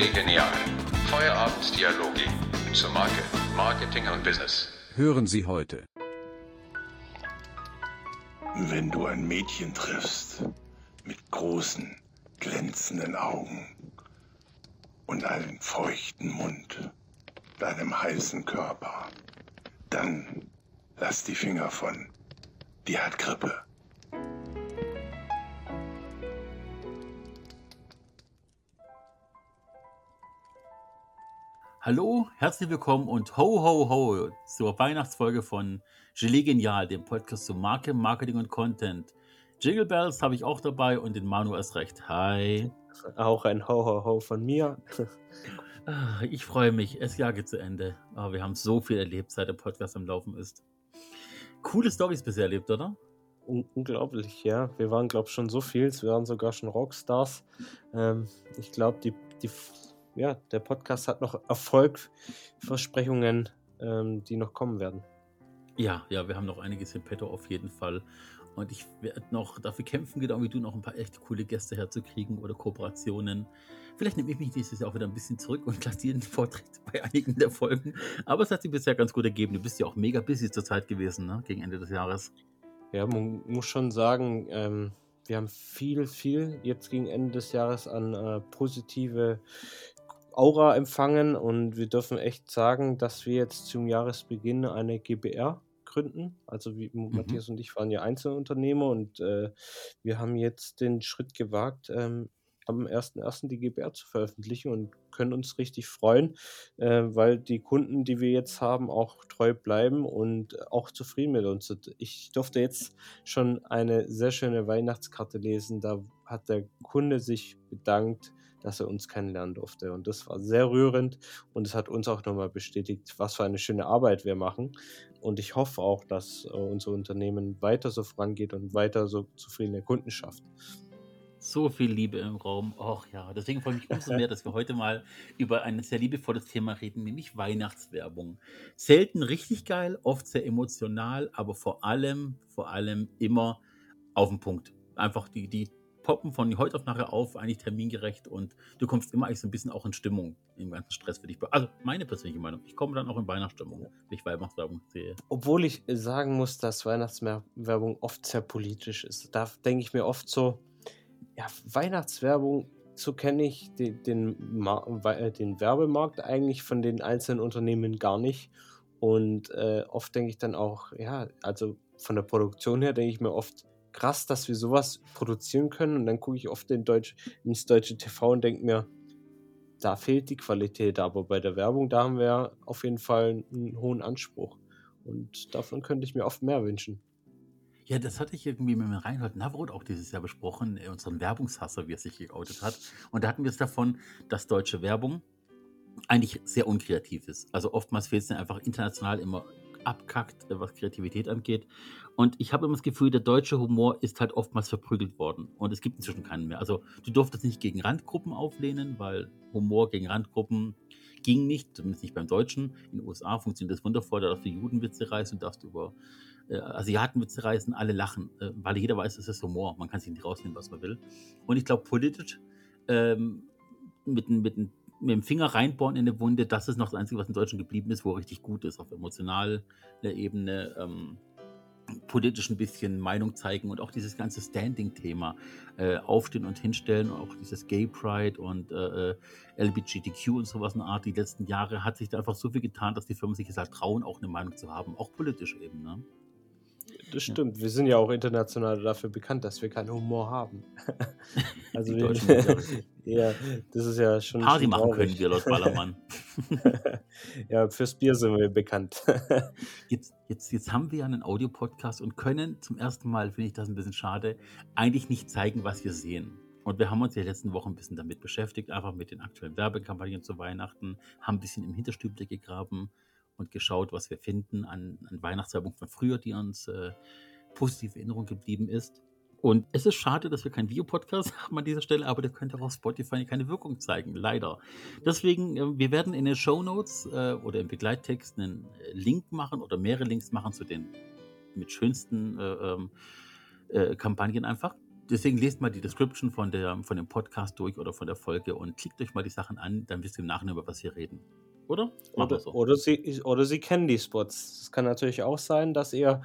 Gelee Genial. Feierabenddialoge zur Marke, Marketing und Business. Hören Sie heute. Wenn du ein Mädchen triffst mit großen, glänzenden Augen und einem feuchten Mund, deinem heißen Körper, dann lass die Finger von. Die hat Grippe. Hallo, herzlich willkommen und ho, ho, ho zur Weihnachtsfolge von Gelee Genial, dem Podcast zu Marke, Marketing und Content. Jingle Bells habe ich auch dabei und den Manu erst recht. Hi. Auch ein Ho, ho, ho von mir. Ah, Ich freue mich, das Jahr geht zu Ende. Aber wir haben so viel erlebt, seit der Podcast am Laufen ist. Coole Stories bisher erlebt, oder? Un unglaublich, ja. Wir waren, glaube ich, schon so viel. Wir waren sogar schon Rockstars. Ähm, ich glaube, die, die, ja, der Podcast hat noch Erfolgversprechungen, ähm, die noch kommen werden. Ja, ja, wir haben noch einiges im Petto auf jeden Fall. Und ich werde noch dafür kämpfen, genau wie du, noch ein paar echt coole Gäste herzukriegen oder Kooperationen. Vielleicht nehme ich mich dieses Jahr auch wieder ein bisschen zurück und lasse dir den Vortritt bei einigen der Folgen. Aber es hat sich bisher ganz gut ergeben. Du bist ja auch mega busy zur Zeit gewesen, ne? gegen Ende des Jahres. Ja, man muss schon sagen, ähm, wir haben viel, viel jetzt gegen Ende des Jahres an äh, positive Aura empfangen und wir dürfen echt sagen, dass wir jetzt zum Jahresbeginn eine GBR gründen. Also wie Matthias und ich waren ja Einzelunternehmer und äh, wir haben jetzt den Schritt gewagt, ähm, am 1.1. die GBR zu veröffentlichen und können uns richtig freuen, äh, weil die Kunden, die wir jetzt haben, auch treu bleiben und auch zufrieden mit uns sind. Ich durfte jetzt schon eine sehr schöne Weihnachtskarte lesen. Da hat der Kunde sich bedankt, dass er uns kennenlernen durfte. Und das war sehr rührend und es hat uns auch nochmal bestätigt, was für eine schöne Arbeit wir machen. Und ich hoffe auch, dass äh, unser Unternehmen weiter so vorangeht und weiter so zufriedene Kunden schafft. So viel Liebe im Raum. Och ja, deswegen freue ich mich umso mehr, dass wir heute mal über ein sehr liebevolles Thema reden, nämlich Weihnachtswerbung. Selten richtig geil, oft sehr emotional, aber vor allem, vor allem immer auf den Punkt. Einfach die, die poppen von heute auf nachher auf, eigentlich termingerecht und du kommst immer eigentlich so ein bisschen auch in Stimmung im ganzen Stress für dich. Also meine persönliche Meinung. Ich komme dann auch in Weihnachtsstimmung, wenn ich Weihnachtswerbung sehe. Obwohl ich sagen muss, dass Weihnachtswerbung oft sehr politisch ist. Da denke ich mir oft so, ja, Weihnachtswerbung, so kenne ich den, den, äh, den Werbemarkt eigentlich von den einzelnen Unternehmen gar nicht. Und äh, oft denke ich dann auch, ja, also von der Produktion her denke ich mir oft, krass, dass wir sowas produzieren können. Und dann gucke ich oft in Deutsch, ins deutsche TV und denke mir, da fehlt die Qualität. Aber bei der Werbung, da haben wir auf jeden Fall einen hohen Anspruch. Und davon könnte ich mir oft mehr wünschen. Ja, das hatte ich irgendwie mit Reinhold Navroth auch dieses Jahr besprochen, äh, unseren Werbungshasser, wie er sich geoutet hat. Und da hatten wir es davon, dass deutsche Werbung eigentlich sehr unkreativ ist. Also oftmals fehlt es einfach international immer abkackt, äh, was Kreativität angeht. Und ich habe immer das Gefühl, der deutsche Humor ist halt oftmals verprügelt worden. Und es gibt inzwischen keinen mehr. Also du durftest nicht gegen Randgruppen auflehnen, weil Humor gegen Randgruppen ging nicht, zumindest nicht beim Deutschen. In den USA funktioniert das wundervoll, da darfst du Judenwitze reißen darfst über äh, Asiatenwitze reißen, alle lachen, äh, weil jeder weiß, es ist Humor. Man kann sich nicht rausnehmen, was man will. Und ich glaube, politisch ähm, mit, mit, mit dem Finger reinbohren in eine Wunde, das ist noch das Einzige, was in Deutschland geblieben ist, wo richtig gut ist, auf emotionaler Ebene. Ähm, politisch ein bisschen Meinung zeigen und auch dieses ganze Standing-Thema äh, aufstehen und hinstellen, auch dieses Gay Pride und äh, äh, LGBTQ und sowas in Art. Die letzten Jahre hat sich da einfach so viel getan, dass die Firmen sich jetzt halt trauen, auch eine Meinung zu haben, auch politisch eben. Ne? Das Ja. stimmt. Wir sind ja auch international dafür bekannt, dass wir keinen Humor haben. also wir, ja- ja, das ist ja schon. Party schon machen können wir laut Ballermann. ja, fürs Bier sind wir bekannt. Jetzt, jetzt, jetzt haben wir ja einen Audiopodcast und können zum ersten Mal, finde ich das ein bisschen schade, eigentlich nicht zeigen, was wir sehen. Und wir haben uns ja letzten Wochen ein bisschen damit beschäftigt, einfach mit den aktuellen Werbekampagnen zu Weihnachten, haben ein bisschen im Hinterstübchen gegraben und geschaut, was wir finden an, an Weihnachtswerbung von früher, die uns äh, positiv in Erinnerung geblieben ist. Und es ist schade, dass wir keinen Videopodcast haben an dieser Stelle, aber der könnte auch auf Spotify keine Wirkung zeigen, leider. Deswegen, äh, wir werden in den Show Notes äh, oder im Begleittext einen äh, Link machen oder mehrere Links machen zu den mit schönsten äh, ähm, äh, Kampagnen einfach. deswegen lest mal die Description von, der, von dem Podcast durch oder von der Folge und klickt euch mal die Sachen an, dann wisst ihr im Nachhinein, über was wir reden. Oder? Oder, so. oder, sie, oder sie kennen die Spots. Es kann natürlich auch sein, dass ihr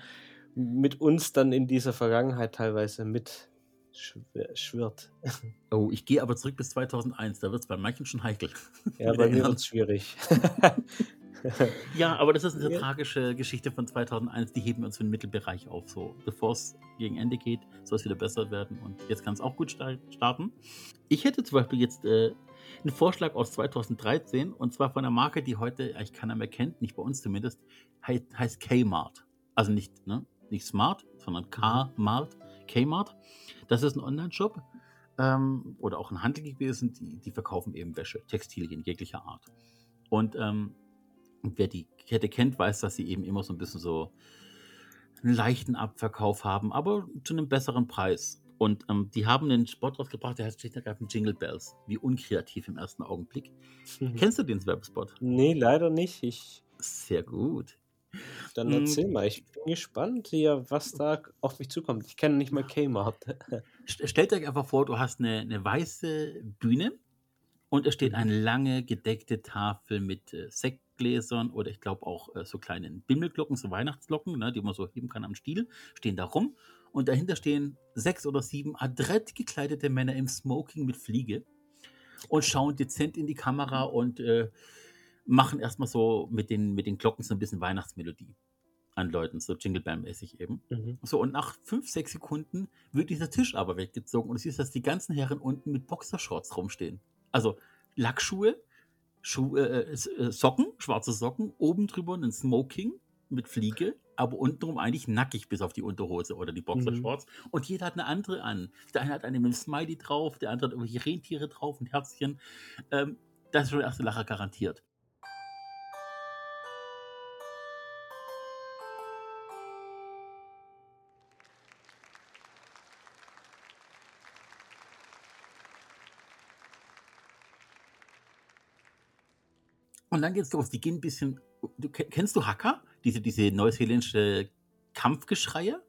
mit uns dann in dieser Vergangenheit teilweise mit schw- schwirrt. Oh, ich gehe aber zurück bis 2001. Da wird es bei manchen schon heikel. Ja, bei mir wird es schwierig. Ja, aber das ist eine Ja. tragische Geschichte von 2001. Die heben wir uns für den Mittelbereich auf. So, bevor es gegen Ende geht, soll es wieder besser werden. Und jetzt kann es auch gut sta- starten. Ich hätte zum Beispiel jetzt äh, einen Vorschlag aus 2013 und zwar von einer Marke, die heute eigentlich keiner mehr kennt, nicht bei uns zumindest, hei- heißt Kmart. Also nicht, ne? nicht Smart, sondern K-Mart. Kmart. Das ist ein Online-Shop ähm, oder auch ein Handel gewesen, die, die verkaufen eben Wäsche, Textilien jeglicher Art. Und ähm, wer die Kette kennt, weiß, dass sie eben immer so ein bisschen so einen leichten Abverkauf haben, aber zu einem besseren Preis. Und ähm, die haben einen Spot rausgebracht, der heißt schlicht und ergreifend Jingle Bells. Wie unkreativ im ersten Augenblick. Kennst du den Werbespot? nee, leider nicht. Ich, Sehr gut. dann Mm. erzähl mal. Ich bin gespannt hier, was da auf mich zukommt. Ich kenne nicht mal Kmart. St- Stellt euch einfach vor, du hast eine, eine weiße Bühne und es steht eine lange gedeckte Tafel mit äh, Sektgläsern oder ich glaube auch äh, so kleinen Bimmelglocken, so Weihnachtsglocken, ne, die man so heben kann am Stiel, stehen da rum. Und dahinter stehen sechs oder sieben adrett gekleidete Männer im Smoking mit Fliege und schauen dezent in die Kamera und äh, machen erstmal so mit den, mit den Glocken so ein bisschen Weihnachtsmelodie an Leuten, so Jingle Bell-mäßig eben. Mhm. So, und nach fünf, sechs Sekunden wird dieser Tisch aber weggezogen und du siehst, dass die ganzen Herren unten mit Boxershorts rumstehen. Also Lackschuhe, Schuh, äh, äh, Socken, schwarze Socken, oben drüber ein Smoking mit Fliege, aber untenrum eigentlich nackig bis auf die Unterhose oder die Boxershorts. Und jeder hat eine andere an. Der eine hat eine mit einem Smiley drauf, der andere hat irgendwelche Rentiere drauf und Herzchen. Ähm, das ist schon der erste Lacher garantiert. Und dann geht's los. Die gehen ein bisschen. Du, ke- kennst du Hacker? Diese, diese neuseeländische Kampfgeschreie?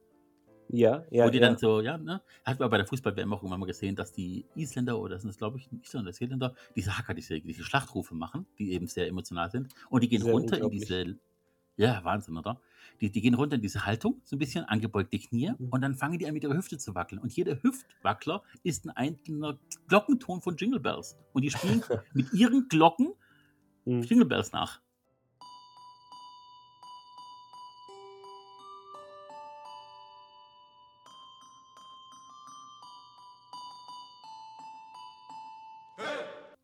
Ja, ja. wo die ja. dann so, ja, ne? Hat man bei der Fußball-WM auch irgendwann mal gesehen, dass die Isländer oder sind das, glaube ich, Isländer, Neuseeländer, diese Hacker, diese, diese Schlachtrufe machen, die eben sehr emotional sind. Und die gehen Sehr runter in diese. Ja, Wahnsinn, oder? Die, die gehen runter in diese Haltung, so ein bisschen angebeugte Knie, Mhm. und dann fangen die an, mit ihrer Hüfte zu wackeln. Und jeder Hüftwackler ist ein einzelner Glockenton von Jingle Bells. Und die spielen mit ihren Glocken Mhm. Jingle Bells nach.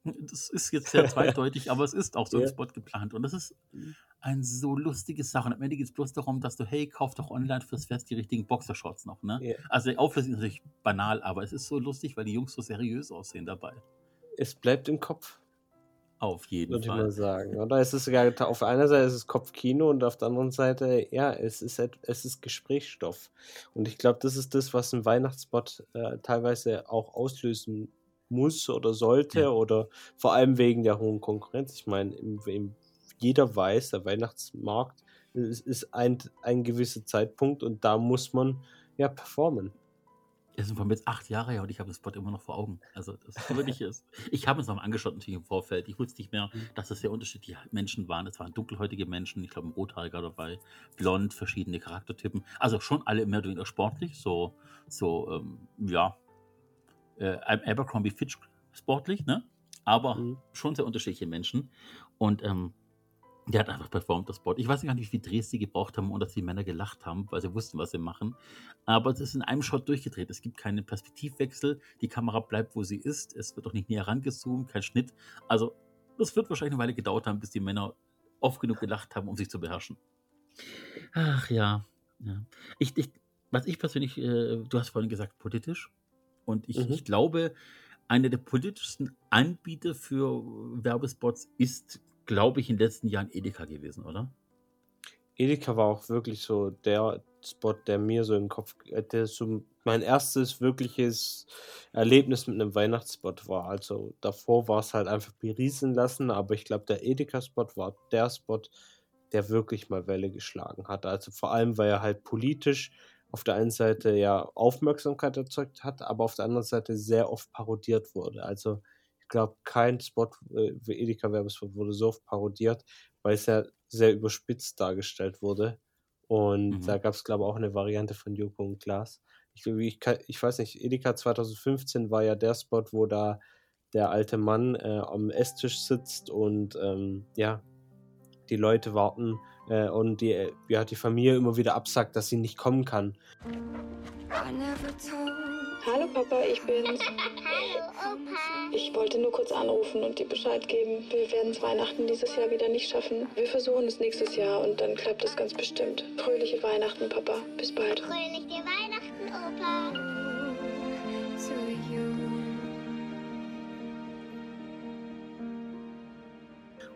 Das ist jetzt sehr zweideutig, aber es ist auch so ein Ja. Spot geplant. Und das ist ein so lustiges Sache. Und am Ende geht es bloß darum, dass du, hey, kauf doch online fürs Fest die richtigen Boxershorts noch. Ne? Ja. Also die Auflösung ist natürlich banal, aber es ist so lustig, weil die Jungs so seriös aussehen dabei. Es bleibt im Kopf, Auf jeden würde ich mal Fall. sagen. Oder es ist sogar, auf einer Seite ist es Kopfkino und auf der anderen Seite, ja, es ist, es ist Gesprächsstoff. Und ich glaube, das ist das, was ein Weihnachtsspot äh, teilweise auch auslösen muss oder sollte Ja. oder vor allem wegen der hohen Konkurrenz. Ich meine, jeder weiß, der Weihnachtsmarkt ist, ist ein, ein gewisser Zeitpunkt und da muss man ja performen. Es sind von jetzt acht Jahre her und ich habe das Spot immer noch vor Augen. Also das ist wirklich ist. Ich habe es noch mal angeschaut natürlich im Vorfeld. Ich wusste nicht mehr, Mhm. dass das sehr unterschiedliche Menschen waren. Es waren dunkelhäutige Menschen, ich glaube ein Rothaariger dabei, blond, verschiedene Charaktertypen. Also schon alle mehr oder weniger sportlich, so, so ähm, ja, äh, Abercrombie Fitch sportlich, ne? Aber Mhm. schon sehr unterschiedliche Menschen. Und ähm, der hat einfach performt, das Spot. Ich weiß gar nicht, wie viele Drehs die gebraucht haben und dass die Männer gelacht haben, weil sie wussten, was sie machen. Aber es ist in einem Shot durchgedreht. Es gibt keinen Perspektivwechsel. Die Kamera bleibt, wo sie ist. Es wird auch nicht näher rangezoomt, kein Schnitt. Also, das wird wahrscheinlich eine Weile gedauert haben, bis die Männer oft genug gelacht haben, um sich zu beherrschen. Ach ja. ja. Ich, ich, was ich persönlich, äh, du hast vorhin gesagt, politisch. Und ich, Mhm. ich glaube, einer der politischsten Anbieter für Werbespots ist, glaube ich, in den letzten Jahren Edeka gewesen, oder? Edeka war auch wirklich so der Spot, der mir so im Kopf, äh, der so mein erstes wirkliches Erlebnis mit einem Weihnachtsspot war. Also davor war es halt einfach berieseln lassen, aber ich glaube, der Edeka-Spot war der Spot, der wirklich mal Welle geschlagen hat. Also vor allem, weil er halt politisch auf der einen Seite ja Aufmerksamkeit erzeugt hat, aber auf der anderen Seite sehr oft parodiert wurde. Also glaube, kein Spot, äh, Edeka-Werbespot wurde so oft parodiert, weil es ja sehr überspitzt dargestellt wurde. Und Mhm. da gab es, glaube ich, auch eine Variante von Joko und Klaas. Ich, ich, ich weiß nicht, Edeka 2015 war ja der Spot, wo da der alte Mann äh, am Esstisch sitzt und ähm, ja, die Leute warten äh, und die, ja, die Familie immer wieder absagt, dass sie nicht kommen kann. Hallo Papa, ich bin's. Hallo Opa. Ich wollte nur kurz anrufen und dir Bescheid geben. Wir werden es Weihnachten dieses Jahr wieder nicht schaffen. Wir versuchen es nächstes Jahr und dann klappt es ganz bestimmt. Fröhliche Weihnachten, Papa. Bis bald. Fröhliche Weihnachten, Opa.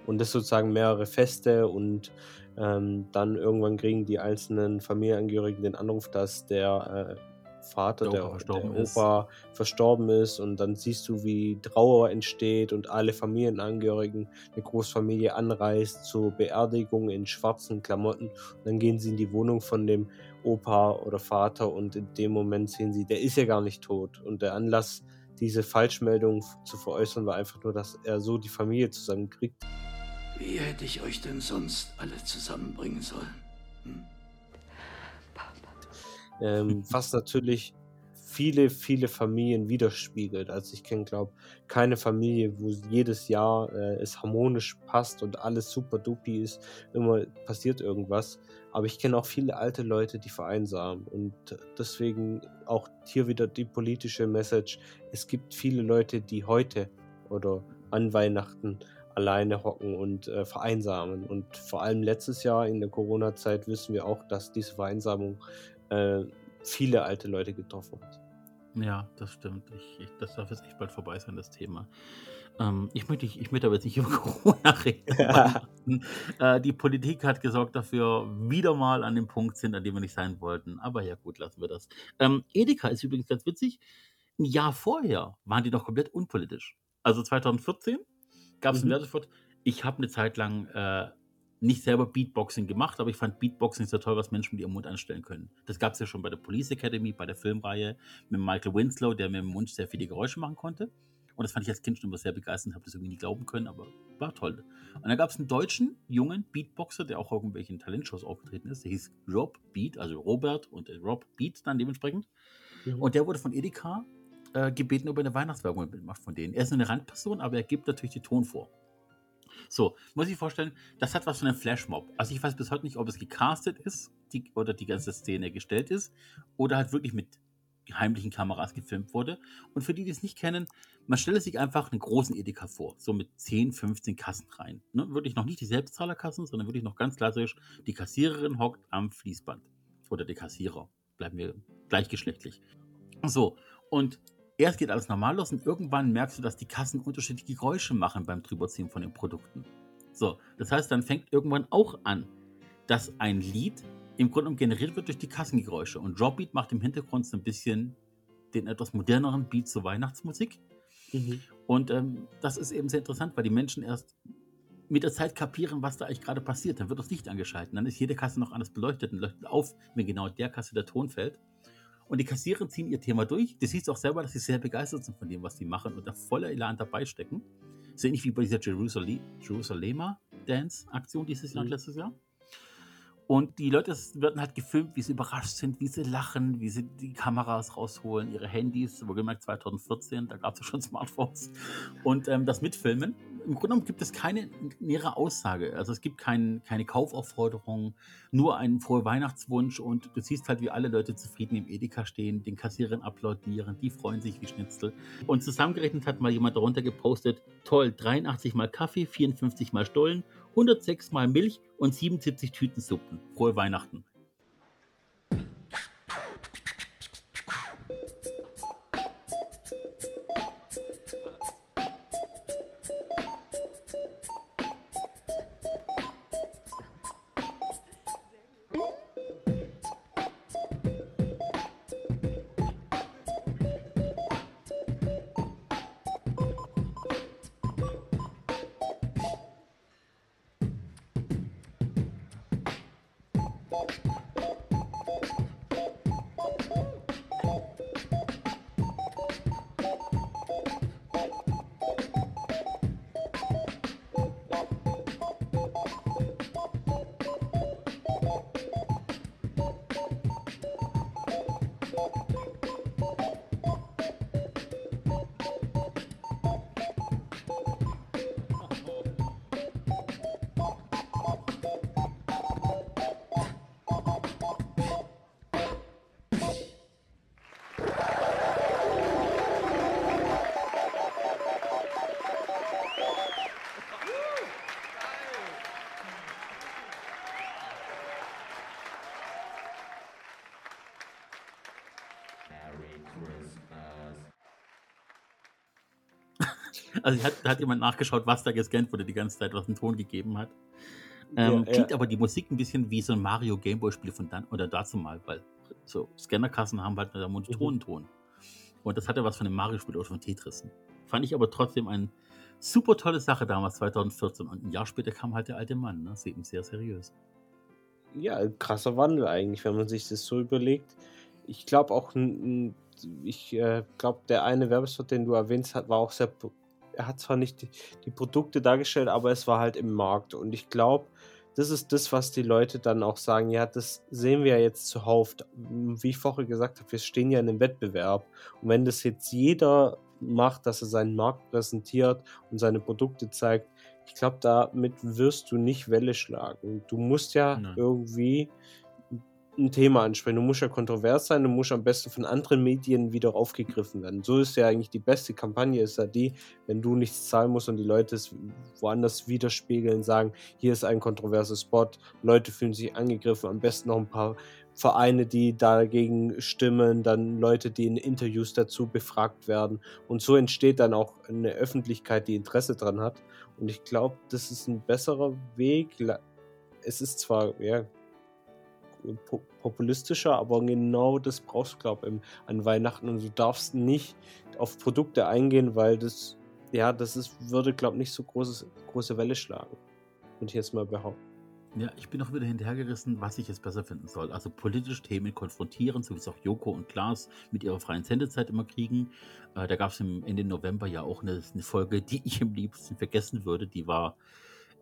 Und das sozusagen mehrere Feste und ähm, dann irgendwann kriegen die einzelnen Familienangehörigen den Anruf, dass der äh, Vater, Der der, Opa der ist. Opa verstorben ist und dann siehst du, wie Trauer entsteht und alle Familienangehörigen, eine Großfamilie anreist zur Beerdigung in schwarzen Klamotten. Und dann gehen sie in die Wohnung von dem Opa oder Vater und in dem Moment sehen sie, der ist ja gar nicht tot. Und der Anlass, diese Falschmeldung zu veräußern, war einfach nur, dass er so die Familie zusammenkriegt. Wie hätte ich euch denn sonst alle zusammenbringen sollen? Hm? Ähm, was natürlich viele, viele Familien widerspiegelt. Also ich kenne, glaube keine Familie, wo jedes Jahr äh, es harmonisch passt und alles super dupi ist, immer passiert irgendwas. Aber ich kenne auch viele alte Leute, die vereinsamen. Und deswegen auch hier wieder die politische Message. Es gibt viele Leute, die heute oder an Weihnachten alleine hocken und äh, vereinsamen. Und vor allem letztes Jahr in der Corona-Zeit wissen wir auch, dass diese Vereinsamung äh, viele alte Leute getroffen hat. Ja, das stimmt. Ich, ich, das darf jetzt echt bald vorbei sein, das Thema. Ähm, ich, möchte, ich, ich möchte aber jetzt nicht über Corona reden. Äh, die Politik hat gesorgt dafür, wieder mal an dem Punkt sind, an dem wir nicht sein wollten. Aber ja, gut, lassen wir das. Ähm, Edeka ist übrigens ganz witzig. Ein Jahr vorher waren die noch komplett unpolitisch. Also 2014 gab es Mhm. einen Werbespot. Ich habe eine Zeit lang äh, nicht selber Beatboxing gemacht, aber ich fand Beatboxing so toll, was Menschen mit ihrem Mund anstellen können. Das gab es ja schon bei der Police Academy, bei der Filmreihe mit Michael Winslow, der mit dem Mund sehr viele Geräusche machen konnte. Und das fand ich als Kind schon immer sehr begeisternd, habe das irgendwie nie glauben können, aber war toll. Und dann gab es einen deutschen, jungen Beatboxer, der auch irgendwelchen Talentshows aufgetreten ist. Der hieß Rob Beat, also Robert und äh, Rob Beat dann dementsprechend. Mhm. Und der wurde von Edeka äh, gebeten, ob er eine Weihnachtswerbung mitmacht von denen. Er ist eine Randperson, aber er gibt natürlich die Ton vor. So, muss ich vorstellen, das hat was von einem Flashmob. Also ich weiß bis heute nicht, ob es gecastet ist die, oder die ganze Szene gestellt ist oder halt wirklich mit heimlichen Kameras gefilmt wurde. Und für die, die es nicht kennen, man stelle sich einfach einen großen Edeka vor, so mit 10, 15 Kassen rein. Ne? Wirklich noch nicht die Selbstzahlerkassen, sondern wirklich noch ganz klassisch, die Kassiererin hockt am Fließband. Oder der Kassierer, bleiben wir gleichgeschlechtlich. So, und erst geht alles normal los und irgendwann merkst du, dass die Kassen unterschiedliche Geräusche machen beim Drüberziehen von den Produkten. So, das heißt, dann fängt irgendwann auch an, dass ein Lied im Grunde genommen generiert wird durch die Kassengeräusche. Und Dropbeat macht im Hintergrund so ein bisschen den etwas moderneren Beat zur Weihnachtsmusik. Mhm. Und ähm, das ist eben sehr interessant, weil die Menschen erst mit der Zeit kapieren, was da eigentlich gerade passiert. Dann wird das Licht angeschaltet. Dann ist jede Kasse noch anders beleuchtet und leuchtet auf, wenn genau der Kasse der Ton fällt. Und die Kassierer ziehen ihr Thema durch. Du siehst auch selber, dass sie sehr begeistert sind von dem, was sie machen und da voller Elan dabei stecken. So ähnlich wie bei dieser Jerusalem, Jerusalema Dance-Aktion dieses Jahr und Mhm. letztes Jahr. Und die Leute werden halt gefilmt, wie sie überrascht sind, wie sie lachen, wie sie die Kameras rausholen, ihre Handys, wohlgemerkt 2014, da gab es ja schon Smartphones, und ähm, das mitfilmen. Im Grunde genommen gibt es keine nähere Aussage. Also es gibt kein, keine Kaufaufforderung, nur einen frohen Weihnachtswunsch und du siehst halt, wie alle Leute zufrieden im Edeka stehen, den Kassierern applaudieren, die freuen sich wie Schnitzel. Und zusammengerechnet hat mal jemand darunter gepostet, toll, 83 mal Kaffee, 54 mal Stollen, 106 mal Milch und 77 Tüten Suppen. Frohe Weihnachten. Also hat, hat jemand nachgeschaut, was da gescannt wurde die ganze Zeit, was einen Ton gegeben hat. Ähm, Ja, klingt ja. aber die Musik ein bisschen wie so ein Mario Gameboy-Spiel von dann oder dazu mal, weil so Scannerkassen haben halt einen monotonen Ton. Und das hatte was von einem Mario-Spiel oder von Tetris. Fand ich aber trotzdem eine super tolle Sache damals, 2014. Und ein Jahr später kam halt der alte Mann, ne? Das eben sehr seriös. Ja, krasser Wandel eigentlich, wenn man sich das so überlegt. Ich glaube auch, ich äh, glaube, der eine Werbespot, den du erwähnt hast, war auch sehr. Er hat zwar nicht die, die Produkte dargestellt, aber es war halt im Markt. Und ich glaube, das ist das, was die Leute dann auch sagen: Ja, das sehen wir ja jetzt zuhauf. Wie ich vorher gesagt habe, wir stehen ja in einem Wettbewerb. Und wenn das jetzt jeder macht, dass er seinen Markt präsentiert und seine Produkte zeigt, ich glaube, damit wirst du nicht Welle schlagen. Du musst ja Nein. irgendwie ein Thema ansprechen. Du musst ja kontrovers sein, du musst am besten von anderen Medien wieder aufgegriffen werden. So ist ja eigentlich die beste Kampagne, ist ja die, wenn du nichts zahlen musst und die Leute es woanders widerspiegeln, sagen, hier ist ein kontroverser Spot, Leute fühlen sich angegriffen, am besten noch ein paar Vereine, die dagegen stimmen, dann Leute, die in Interviews dazu befragt werden. Und so entsteht dann auch eine Öffentlichkeit, die Interesse dran hat. Und ich glaube, das ist ein besserer Weg. Es ist zwar ja, populistischer, aber genau das brauchst du, glaube ich, an Weihnachten. Und du darfst nicht auf Produkte eingehen, weil das, ja, das ist, würde, glaube ich, nicht so großes, große Welle schlagen. Würde ich jetzt mal behaupten. Ja, ich bin auch wieder hinterhergerissen, was ich jetzt besser finden soll. Also politische Themen konfrontieren, so wie es auch Joko und Klaas mit ihrer freien Sendezeit immer kriegen. Äh, da gab es Ende November ja auch eine, eine Folge, die ich am liebsten vergessen würde. Die war,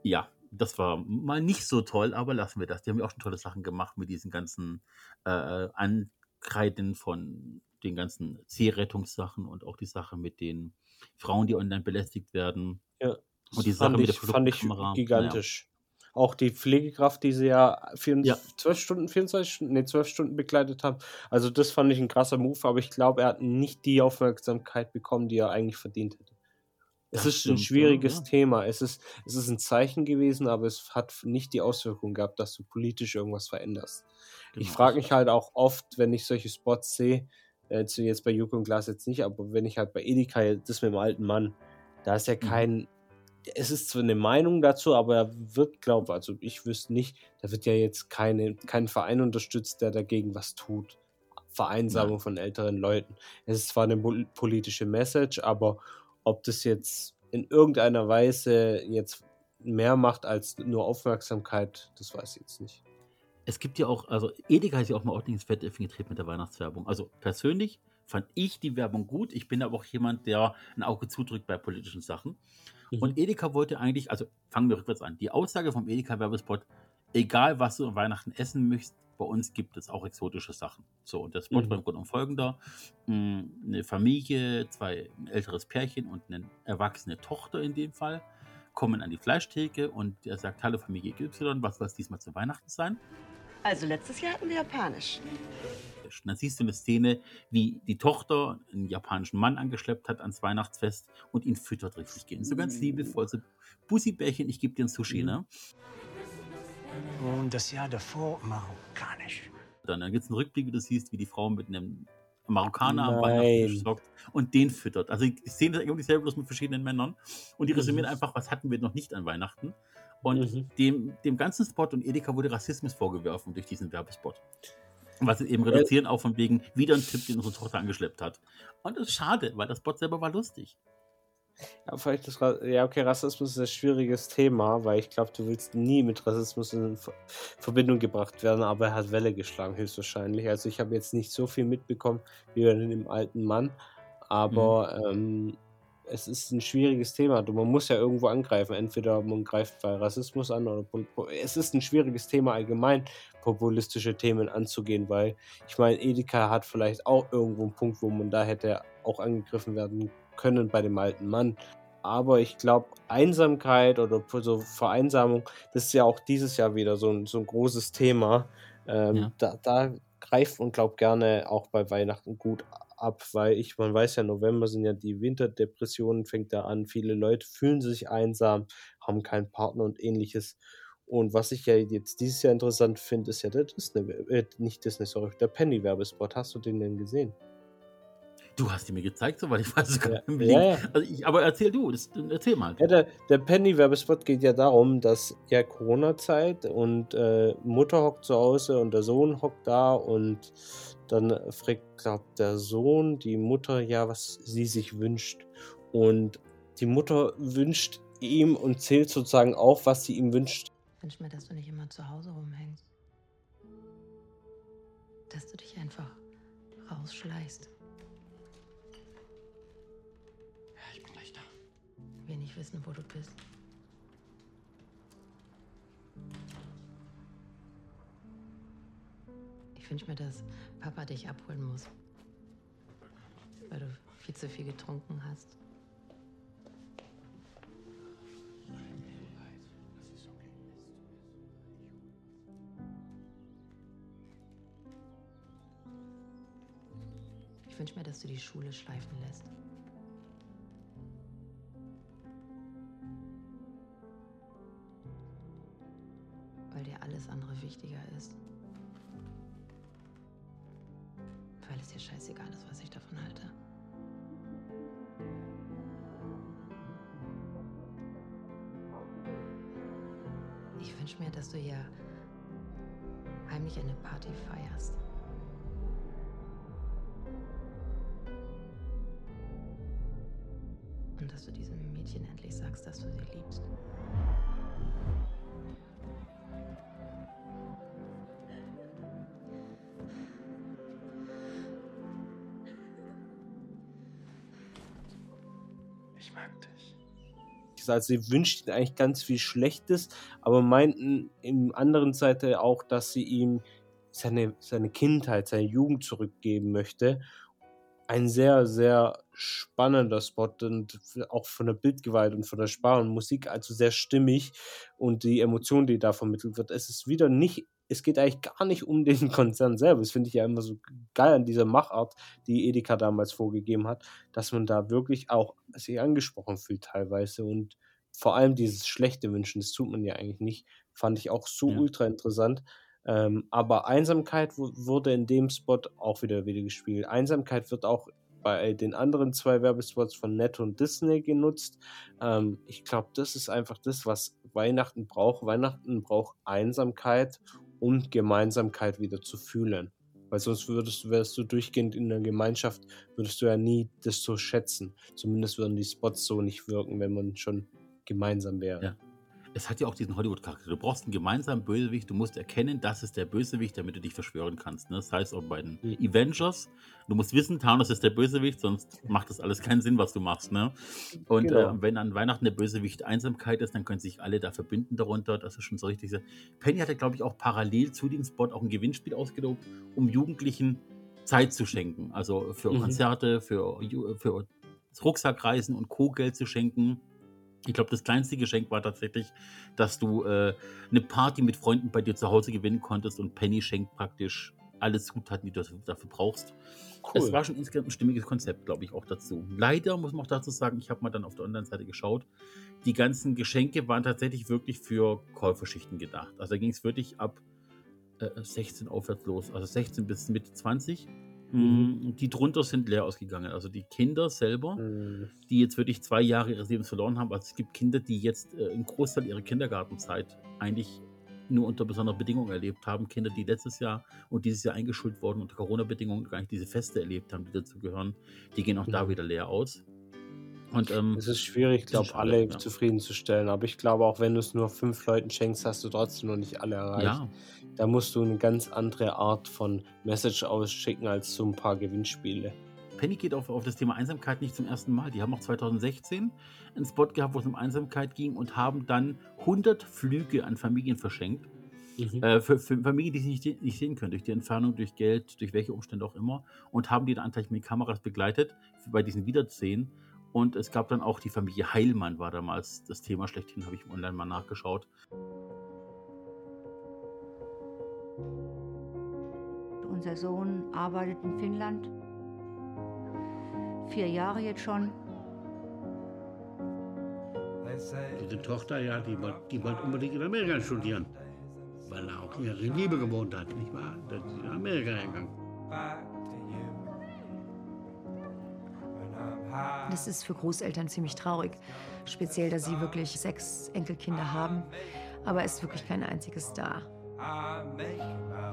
ja, das war mal nicht so toll, aber lassen wir das. Die haben ja auch schon tolle Sachen gemacht mit diesen ganzen äh, Ankreiden von den ganzen Seerettungssachen und auch die Sache mit den Frauen, die online belästigt werden. Ja, Und die Sache fand mit der ich, fand ich gigantisch. Auch die Pflegekraft, die sie ja, vier, Ja. 12 Stunden, 24 Stunden, nee, 12 Stunden begleitet haben. Also das fand ich ein krasser Move, aber ich glaube, er hat nicht die Aufmerksamkeit bekommen, die er eigentlich verdient hätte. Es ist ein stimmt, ja, schwieriges ja. Thema. Es ist, es ist ein Zeichen gewesen, aber es hat nicht die Auswirkung gehabt, dass du politisch irgendwas veränderst. Ich Genau. frage mich halt auch oft, wenn ich solche Spots sehe, äh, jetzt- jetzt bei Joko und Glas jetzt nicht, aber wenn ich halt bei Edeka, das mit dem alten Mann, da ist ja Mhm. kein, es ist zwar eine Meinung dazu, aber er wird, glaube also ich wüsste nicht, da wird ja jetzt keine, kein Verein unterstützt, der dagegen was tut. Vereinsamung Nein. von älteren Leuten. Es ist zwar eine pol- politische Message, aber ob das jetzt in irgendeiner Weise jetzt mehr macht als nur Aufmerksamkeit, das weiß ich jetzt nicht. Es gibt ja auch, also Edeka ist ja auch mal ordentlich ins Fettnäpfchen getreten mit der Weihnachtswerbung. Also persönlich fand ich die Werbung gut. Ich bin aber auch jemand, der ein Auge zudrückt bei politischen Sachen. Mhm. Und Edeka wollte eigentlich, also fangen wir rückwärts an. Die Aussage vom Edeka-Werbespot, egal was du an Weihnachten essen möchtest, bei uns gibt es auch exotische Sachen. So, und der Spot Mhm. war im Grunde genommen folgender. Mm, Eine Familie, zwei, ein älteres Pärchen und eine erwachsene Tochter in dem Fall, kommen an die Fleischtheke und er sagt, hallo Familie Y, was soll es diesmal zu Weihnachten sein? Also letztes Jahr hatten wir Japanisch. Und dann siehst du eine Szene, wie die Tochter einen japanischen Mann angeschleppt hat ans Weihnachtsfest und ihn füttert richtig gehen. So ganz liebevoll, so Bussi-Bärchen, ich gebe dir ein Sushi, Mhm. ne? Und das Jahr davor marokkanisch. Dann, dann gibt es einen Rückblick, wie du siehst, wie die Frau mit einem Marokkaner am. Weihnachtstisch sorgt und den füttert. Also die Szene ist irgendwie dieselbe, bloß mit verschiedenen Männern. Und die resümieren Mhm. einfach, was hatten wir noch nicht an Weihnachten. Und Mhm. dem, dem ganzen Spot und Edeka wurde Rassismus vorgeworfen durch diesen Werbespot. Was sie eben Äh. reduzieren, auch von wegen wieder ein Typ, den unsere Tochter angeschleppt hat. Und das ist schade, weil das Spot selber war lustig. Ja, vielleicht Ra- ja, okay, Rassismus ist ein schwieriges Thema, weil ich glaube, du willst nie mit Rassismus in Ver- Verbindung gebracht werden, aber er hat Welle geschlagen, höchstwahrscheinlich. Also ich habe jetzt nicht so viel mitbekommen wie bei dem alten Mann, aber ähm, es ist ein schwieriges Thema. Du, man muss ja irgendwo angreifen. Entweder man greift bei Rassismus an oder es ist ein schwieriges Thema allgemein, populistische Themen anzugehen, weil ich meine, Edeka hat vielleicht auch irgendwo einen Punkt, wo man da hätte auch angegriffen werden können bei dem alten Mann. Aber ich glaube, Einsamkeit oder so Vereinsamung, das ist ja auch dieses Jahr wieder so ein, so ein großes Thema. Ähm, Ja. da, da greift man, glaube gerne auch bei Weihnachten gut ab, weil ich, man weiß ja, November sind ja die Winterdepressionen, fängt da an. Viele Leute fühlen sich einsam, haben keinen Partner und ähnliches. Und was ich ja jetzt dieses Jahr interessant finde, ist ja der Disney, äh, nicht Disney, sorry, der Penny-Werbespot. Hast du den denn gesehen? Du hast die mir gezeigt, soweit ich weiß. Sogar Ja, im ja, Link. ja. Also ich, aber erzähl du, das, erzähl mal. Ja, der, der Penny-Werbespot geht ja darum, dass ja Corona-Zeit und äh, Mutter hockt zu Hause und der Sohn hockt da und dann fragt, glaubt der Sohn die Mutter ja, was sie sich wünscht. Und die Mutter wünscht ihm und zählt sozusagen auf, was sie ihm wünscht. Ich wünsche mir, dass du nicht immer zu Hause rumhängst. Dass du dich einfach rausschleichst. Wir nicht wissen, wo du bist. Ich wünsche mir, dass Papa dich abholen muss. Weil du viel zu viel getrunken hast. Ich wünsche mir, dass du die Schule schleifen lässt. Alles andere wichtiger ist. Weil es dir scheißegal ist, was ich davon halte. Ich wünsche mir, dass du hier heimlich eine Party feierst. Und dass du diesem Mädchen endlich sagst, dass du sie liebst. Also sie wünscht ihm eigentlich ganz viel Schlechtes, aber meinten im anderen Seite auch, dass sie ihm seine, seine Kindheit, seine Jugend zurückgeben möchte. Ein sehr, sehr spannender Spot und auch von der Bildgewalt und von der Sprache und Musik, also sehr stimmig und die Emotion, die da vermittelt wird. Es ist wieder nicht, es geht eigentlich gar nicht um den Konzern selber. Das finde ich ja immer so geil an dieser Machart, die Edeka damals vorgegeben hat, dass man da wirklich auch sich angesprochen fühlt teilweise und vor allem dieses schlechte Wünschen, das tut man ja eigentlich nicht, fand ich auch so Ja. ultra interessant. Ähm, aber Einsamkeit wu- wurde in dem Spot auch wieder wieder gespielt. Einsamkeit wird auch bei den anderen zwei Werbespots von Netto und Disney genutzt. Ähm, ich glaube, das ist einfach das, was Weihnachten braucht. Weihnachten braucht Einsamkeit und Gemeinsamkeit wieder zu fühlen. Weil sonst würdest, wärst du durchgehend in der Gemeinschaft, würdest du ja nie das so schätzen. Zumindest würden die Spots so nicht wirken, wenn man schon gemeinsam wäre. Ja. Es hat ja auch diesen Hollywood-Charakter. Du brauchst einen gemeinsamen Bösewicht. Du musst erkennen, das ist der Bösewicht, damit du dich verschwören kannst. Ne? Das heißt auch bei den Mhm. Avengers. Du musst wissen, Thanos ist der Bösewicht, sonst macht das alles keinen Sinn, was du machst. Ne? Und Genau. äh, wenn an Weihnachten der Bösewicht Einsamkeit ist, dann können sich alle da verbinden darunter. Das ist schon so richtig. Penny hatte, glaube ich, auch parallel zu dem Spot auch ein Gewinnspiel ausgelobt, um Jugendlichen Zeit zu schenken. Also für Mhm. Konzerte, für, für Rucksackreisen und Co. Geld zu schenken. Ich glaube, das kleinste Geschenk war tatsächlich, dass du äh, eine Party mit Freunden bei dir zu Hause gewinnen konntest und Penny schenkt praktisch alle Zutaten, die du dafür- brauchst. Es war schon insgesamt ein stimmiges Konzept, glaube ich, auch dazu. Leider muss man auch dazu sagen, ich habe mal dann auf der Online-Seite geschaut, die ganzen Geschenke waren tatsächlich wirklich für Käuferschichten gedacht. Also da ging es wirklich ab äh, 16 aufwärts los, also 16 bis Mitte 20. Mhm. Die drunter sind leer ausgegangen. Also die Kinder selber, Mhm. die jetzt wirklich zwei Jahre ihres Lebens verloren haben. Also es gibt Kinder, die jetzt äh, einen Großteil ihrer Kindergartenzeit eigentlich nur unter besonderen Bedingungen erlebt haben. Kinder, die letztes Jahr und dieses Jahr eingeschult wurden unter Corona-Bedingungen gar nicht diese Feste erlebt haben, die dazu gehören, die gehen auch da Mhm. wieder leer aus. Und ähm, Es ist schwierig, glaube schade, alle ja. zufriedenzustellen. Aber ich glaube, auch wenn du es nur fünf Leuten schenkst, hast du trotzdem noch nicht alle erreicht. ja, Da musst du eine ganz andere Art von Message ausschicken als so ein paar Gewinnspiele. Penny geht auf, auf das Thema Einsamkeit nicht zum ersten Mal. Die haben auch 2016 einen Spot gehabt, wo es um Einsamkeit ging und haben dann 100 Flüge an Familien verschenkt. Äh, für, für Familien, die sich nicht, nicht sehen können, durch die Entfernung, durch Geld, durch welche Umstände auch immer. Und haben die dann anteilig mit Kameras begleitet bei diesen Wiedersehen. Und es gab dann auch die Familie Heilmann, war damals das Thema schlechthin, habe ich online mal nachgeschaut. Unser Sohn arbeitet in Finnland. Vier Jahre jetzt schon. Diese Tochter, ja, die wollte die wollt unbedingt in Amerika studieren. Weil da auch ihre Liebe gewohnt hat, nicht wahr? Da ist sie nach Amerika gegangen. Das ist für Großeltern ziemlich traurig. Speziell, da sie wirklich sechs Enkelkinder haben. Aber es ist wirklich kein einziges da.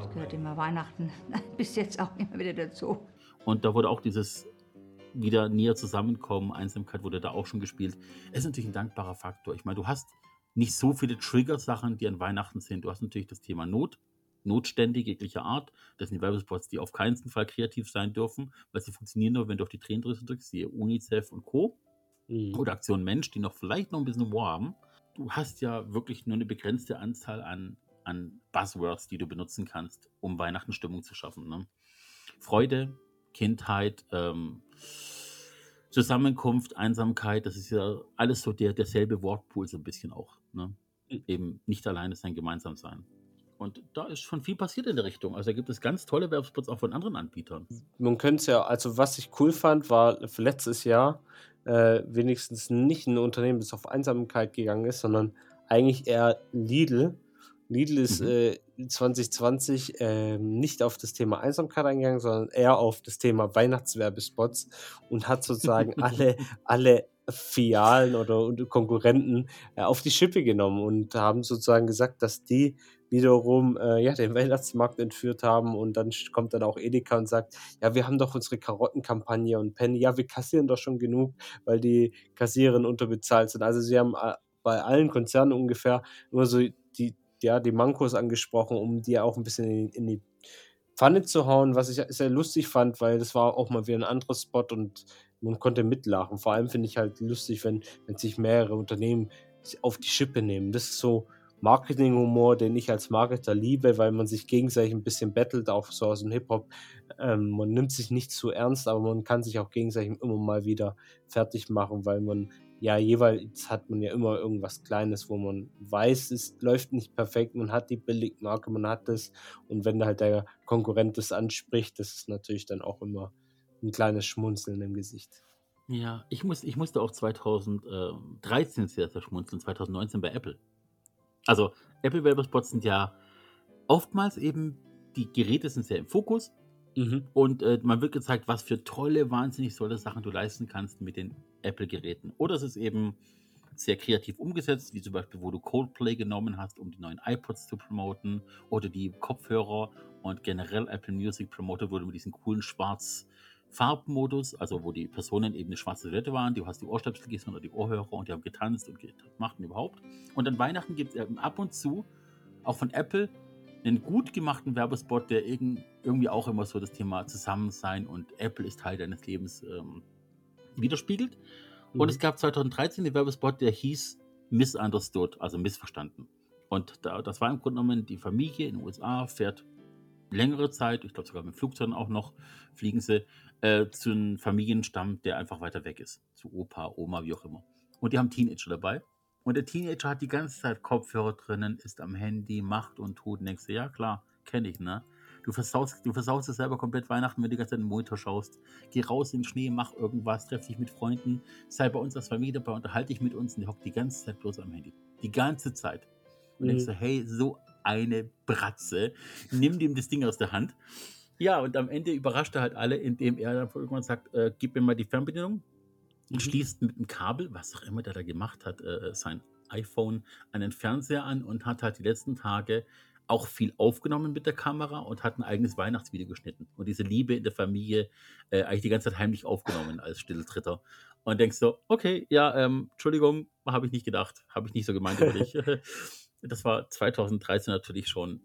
Es gehört immer Weihnachten bis jetzt auch immer wieder dazu. Und da wurde auch dieses wieder näher zusammenkommen, Einsamkeit wurde da auch schon gespielt. Es ist natürlich ein dankbarer Faktor. Ich meine, du hast nicht so viele Trigger-Sachen, die an Weihnachten sind. Du hast natürlich das Thema Not, Notstände jeglicher Art. Das sind die Werbespots, die auf keinen Fall kreativ sein dürfen, weil sie funktionieren nur, wenn du auf die Tränendrüse drückst, siehe UNICEF und Co. Mhm. Oder Aktion Mensch, die noch vielleicht noch ein bisschen Humor haben. Du hast ja wirklich nur eine begrenzte Anzahl an, an Buzzwords, die du benutzen kannst, um Weihnachtenstimmung zu schaffen. Ne? Freude, Kindheit, ähm, Zusammenkunft, Einsamkeit, das ist ja alles so der, derselbe Wortpool so ein bisschen auch. Ne? Eben nicht alleine sein, gemeinsam sein. Und da ist schon viel passiert in der Richtung. Also da gibt es ganz tolle Werbespots auch von anderen Anbietern. Man könnte es ja, also was ich cool fand, war letztes Jahr äh, wenigstens nicht ein Unternehmen, das auf Einsamkeit gegangen ist, sondern eigentlich eher Lidl. Lidl ist Mhm. äh, 2020 ähm, nicht auf das Thema Einsamkeit eingegangen, sondern eher auf das Thema Weihnachtswerbespots und hat sozusagen alle, alle Filialen oder Konkurrenten äh, auf die Schippe genommen und haben sozusagen gesagt, dass die wiederum äh, ja, den Weihnachtsmarkt entführt haben und dann kommt dann auch Edeka und sagt, ja, wir haben doch unsere Karottenkampagne und Penny, ja, wir kassieren doch schon genug, weil die Kassiererin unterbezahlt sind. Also sie haben äh, bei allen Konzernen ungefähr nur so ja, die Mankos angesprochen, um die auch ein bisschen in, in die Pfanne zu hauen, was ich sehr lustig fand, weil das war auch mal wieder ein anderer Spot und man konnte mitlachen. Vor allem finde ich halt lustig, wenn, wenn sich mehrere Unternehmen auf die Schippe nehmen. Das ist so Marketinghumor, den ich als Marketer liebe, weil man sich gegenseitig ein bisschen battelt, auch so aus dem Hip-Hop. Ähm, man nimmt sich nicht zu ernst, aber man kann sich auch gegenseitig immer mal wieder fertig machen, weil man ja jeweils hat man ja immer irgendwas Kleines, wo man weiß, es läuft nicht perfekt, man hat die Billigmarke, man hat das und wenn halt der Konkurrent das anspricht, das ist natürlich dann auch immer ein kleines Schmunzeln im Gesicht. Ja, ich, muss, ich musste auch 2013 sehr, sehr schmunzeln, 2019 bei Apple. Also, Apple Werbespots sind ja oftmals eben, die Geräte sind sehr im Fokus Mhm. und äh, man wird gezeigt, was für tolle, wahnsinnig tolle Sachen du leisten kannst mit den Apple-Geräten. Oder es ist eben sehr kreativ umgesetzt, wie zum Beispiel, wo du Coldplay genommen hast, um die neuen iPods zu promoten, oder die Kopfhörer und generell Apple Music promotet wurde mit diesem coolen schwarz Farbmodus, also wo die Personen eben eine schwarze Silhouette waren, du hast die Ohrstöpsel gegessen oder die Ohrhörer und die haben getanzt und gemacht und überhaupt. Und an Weihnachten gibt es ab und zu auch von Apple einen gut gemachten Werbespot, der irgend, irgendwie auch immer so das Thema Zusammensein und Apple ist Teil deines Lebens ähm, widerspiegelt. Und Mhm. es gab 2013 den Werbespot, der hieß Misunderstood, also missverstanden. Und da, das war im Grunde genommen die Familie in den USA, fährt längere Zeit, ich glaube sogar mit Flugzeugen auch noch, fliegen sie äh, zu einem Familienstamm, der einfach weiter weg ist. Zu Opa, Oma, wie auch immer. Und die haben Teenager dabei. Und der Teenager hat die ganze Zeit Kopfhörer drinnen, ist am Handy, macht und tut. Und denkst du, ja klar, kenne ich, ne? Du versaust, du versaust es selber komplett Weihnachten, wenn du die ganze Zeit in den Monitor schaust. Geh raus in den Schnee, mach irgendwas, treff dich mit Freunden, sei bei uns als Familie dabei, unterhalte dich mit uns und die hockt die ganze Zeit bloß am Handy. Die ganze Zeit. Und Mhm. denkst du, hey, so eine Bratze, nimm dem das Ding aus der Hand. Ja, und am Ende überrascht er halt alle, indem er dann irgendwann sagt, äh, gib mir mal die Fernbedienung Mhm. schließt mit dem Kabel, was auch immer der da gemacht hat, äh, sein iPhone an den Fernseher an und hat halt die letzten Tage auch viel aufgenommen mit der Kamera und hat ein eigenes Weihnachtsvideo geschnitten. Und diese Liebe in der Familie äh, eigentlich die ganze Zeit heimlich aufgenommen als Stilltritter. Und denkst so, okay, ja, ähm, Entschuldigung, habe ich nicht gedacht, habe ich nicht so gemeint über dich. Das war 2013 natürlich schon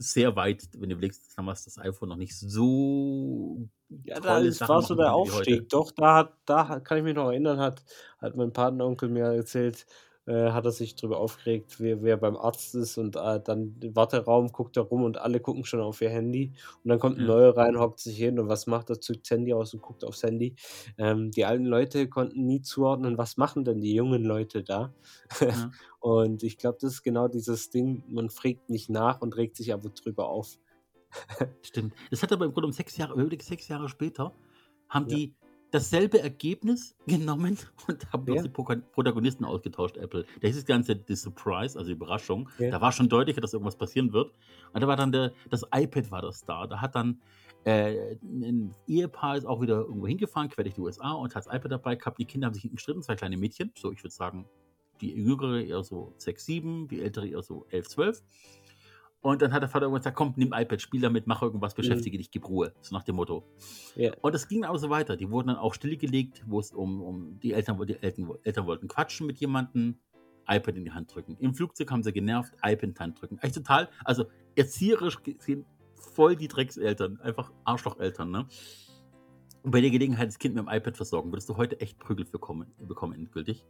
sehr weit, wenn du überlegst, damals das iPhone noch nicht so Ja, da ist, war so der. Aufstieg. Doch, da hat, da kann ich mich noch erinnern, hat, hat mein Patenonkel mir erzählt, äh, hat er sich darüber aufgeregt, wer, wer beim Arzt ist und äh, dann im Warteraum guckt er rum und alle gucken schon auf ihr Handy und dann kommt ein Ja. neuer rein, hockt sich hin und was macht er, zückt das Handy aus und guckt aufs Handy. Ähm, die alten Leute konnten nie zuordnen, was machen denn die jungen Leute da? Ja. und ich glaube, das ist genau dieses Ding, man fragt nicht nach und regt sich aber drüber auf. Stimmt. Das hat aber im Grunde um sechs Jahre, sechs Jahre später, haben Ja. die dasselbe Ergebnis genommen und haben Ja. die Protagonisten ausgetauscht, Apple. Da hieß das Ganze die Surprise, also die Überraschung. Ja. Da war schon deutlicher, dass irgendwas passieren wird. Und da war dann der, das iPad war das da. Da hat dann Äh, ein Ehepaar ist auch wieder irgendwo hingefahren, quer durch die USA und hat das iPad dabei gehabt. Die Kinder haben sich gestritten, zwei kleine Mädchen. So, ich würde sagen, die jüngere eher so 6, 7, die ältere eher so 11, 12. Und dann hat der Vater irgendwann gesagt, komm, nimm iPad, spiel damit, mach irgendwas, beschäftige dich, gib Ruhe. So nach dem Motto. Ja. Und das ging aber so weiter. Die wurden dann auch stillgelegt, wo es um, um die Eltern, die Eltern, Eltern wollten quatschen mit jemandem, iPad in die Hand drücken. Im Flugzeug haben sie genervt, iPad in die Hand drücken. Echt total, also erzieherisch gesehen voll die Dreckseltern, einfach Arschlocheltern, ne? Und bei der Gelegenheit das Kind mit dem iPad versorgen, würdest du heute echt Prügel für kommen, bekommen, endgültig.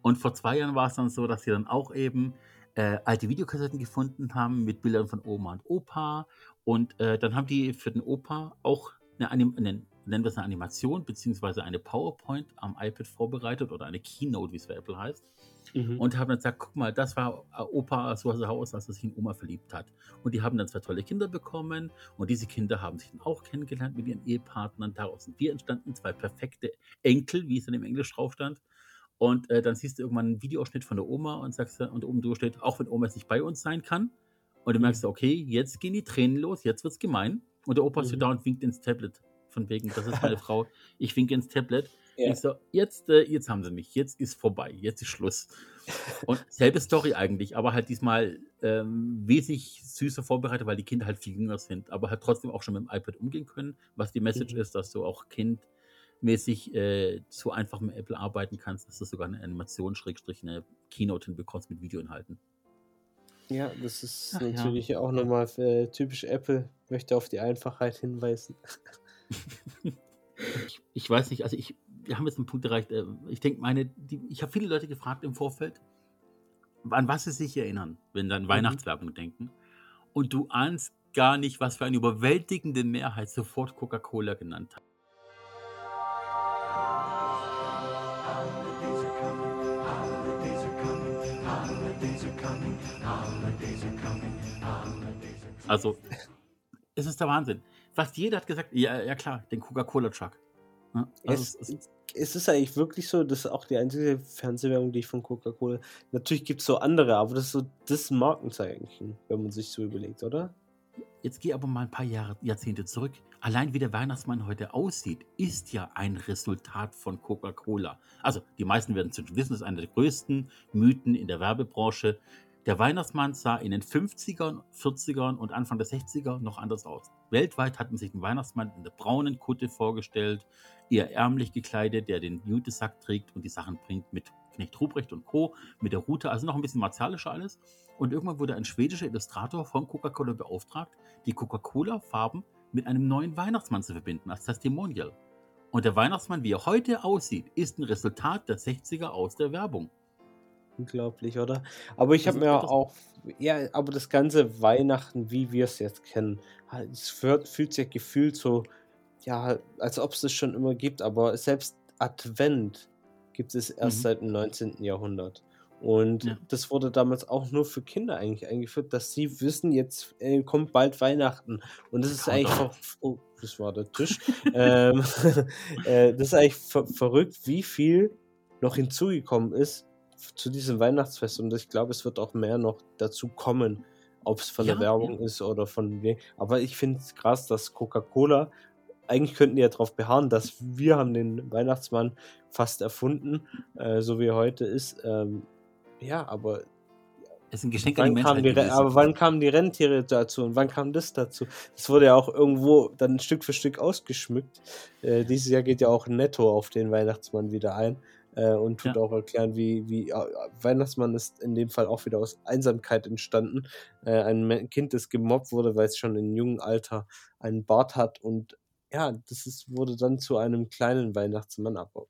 Und vor zwei Jahren war es dann so, dass sie dann auch eben äh, alte Videokassetten gefunden haben mit Bildern von Oma und Opa. Und äh, dann haben die für den Opa auch eine, Anim eine nennen wir es eine Animation, beziehungsweise eine PowerPoint am iPad vorbereitet oder eine Keynote, wie es bei Apple heißt. Mhm. Und haben dann gesagt, guck mal, das war äh, Opa, so sah aus, als er sich in Oma verliebt hat. Und die haben dann zwei tolle Kinder bekommen und diese Kinder haben sich dann auch kennengelernt mit ihren Ehepartnern. Daraus sind wir entstanden, zwei perfekte Enkel, wie es dann im Englisch drauf stand. Und äh, dann siehst du irgendwann einen Videoausschnitt von der Oma und sagst und oben drüber steht, auch wenn Oma jetzt nicht bei uns sein kann. Und du merkst, okay, jetzt gehen die Tränen los, jetzt wird's gemein. Und der Opa Mhm. steht da und winkt ins Tablet. Von wegen, das ist meine Frau. Ich winke ins Tablet. Ja. Ich so, jetzt, äh, jetzt haben sie mich, jetzt ist vorbei, jetzt ist Schluss. Und selbe Story eigentlich, aber halt diesmal ähm, wesentlich süßer vorbereitet, weil die Kinder halt viel jünger sind, aber halt trotzdem auch schon mit dem iPad umgehen können, was die Message Mhm. ist, dass du auch kindmäßig äh, so einfach mit Apple arbeiten kannst, dass du sogar eine Animation, Schrägstrich, eine Keynote hinbekommst mit Videoinhalten. Ja, das ist Ach ja. natürlich auch nochmal äh, typisch Apple, möchte auf die Einfachheit hinweisen. Ich, ich weiß nicht, also ich, wir haben jetzt einen Punkt erreicht. äh, Ich denke, meine, die, ich habe viele Leute gefragt im Vorfeld, an was sie sich erinnern, wenn dann Weihnachtswerbung denken. Und du ahnst gar nicht, was für eine überwältigende Mehrheit sofort Coca-Cola genannt hat. Also, es ist der Wahnsinn. Fast jeder hat gesagt, ja, ja klar, den Coca-Cola-Truck. Also Es, es, es, es ist eigentlich wirklich so, das ist auch die einzige Fernsehwerbung, die ich von Coca-Cola. Natürlich gibt es so andere, aber das ist so das Markenzeichen, wenn man sich so überlegt, oder? Jetzt geh aber mal ein paar Jahre, Jahrzehnte zurück. Allein wie der Weihnachtsmann heute aussieht, ist ja ein Resultat von Coca-Cola. Also, die meisten werden es wissen, das ist einer der größten Mythen in der Werbebranche. Der Weihnachtsmann sah in den 50ern, 40ern und Anfang der 60er noch anders aus. Weltweit hat man sich den Weihnachtsmann in der braunen Kutte vorgestellt, eher ärmlich gekleidet, der den Jutesack trägt und die Sachen bringt mit Knecht Ruprecht und Co., mit der Rute, also noch ein bisschen martialischer alles. Und irgendwann wurde ein schwedischer Illustrator von Coca-Cola beauftragt, die Coca-Cola-Farben mit einem neuen Weihnachtsmann zu verbinden, als Testimonial. Und der Weihnachtsmann, wie er heute aussieht, ist ein Resultat der 60er aus der Werbung. Unglaublich, oder? Aber ich habe mir auch, ja, aber das ganze Weihnachten, wie wir es jetzt kennen, es fühlt, fühlt sich gefühlt so, ja, als ob es das schon immer gibt, aber selbst Advent gibt es erst Mhm. seit dem 19. Jahrhundert. Und Ja. das wurde damals auch nur für Kinder eigentlich eingeführt, dass sie wissen, jetzt äh, kommt bald Weihnachten. Und das ist eigentlich ver oh, das war der Tisch. ähm, äh, das ist eigentlich ver verrückt, wie viel noch hinzugekommen ist zu diesem Weihnachtsfest. Und ich glaube, es wird auch mehr noch dazu kommen, ob es von Ja, der Werbung ja. ist oder von. Aber ich finde es krass, dass Coca-Cola, eigentlich könnten die ja darauf beharren, dass wir haben den Weihnachtsmann fast erfunden, äh, so wie er heute ist. Ähm, ja, aber Es ist ein Geschenk an die wann, kamen Menschheit aber wann kamen die Rentiere dazu und wann kam das dazu? Das wurde ja auch irgendwo dann Stück für Stück ausgeschmückt. Äh, dieses Jahr geht ja auch Netto auf den Weihnachtsmann wieder ein äh, und tut Ja. auch erklären, wie, wie äh, Weihnachtsmann ist in dem Fall auch wieder aus Einsamkeit entstanden. Äh, ein Kind, das gemobbt wurde, weil es schon in jungem Alter einen Bart hat und ja, das ist, wurde dann zu einem kleinen Weihnachtsmann, aber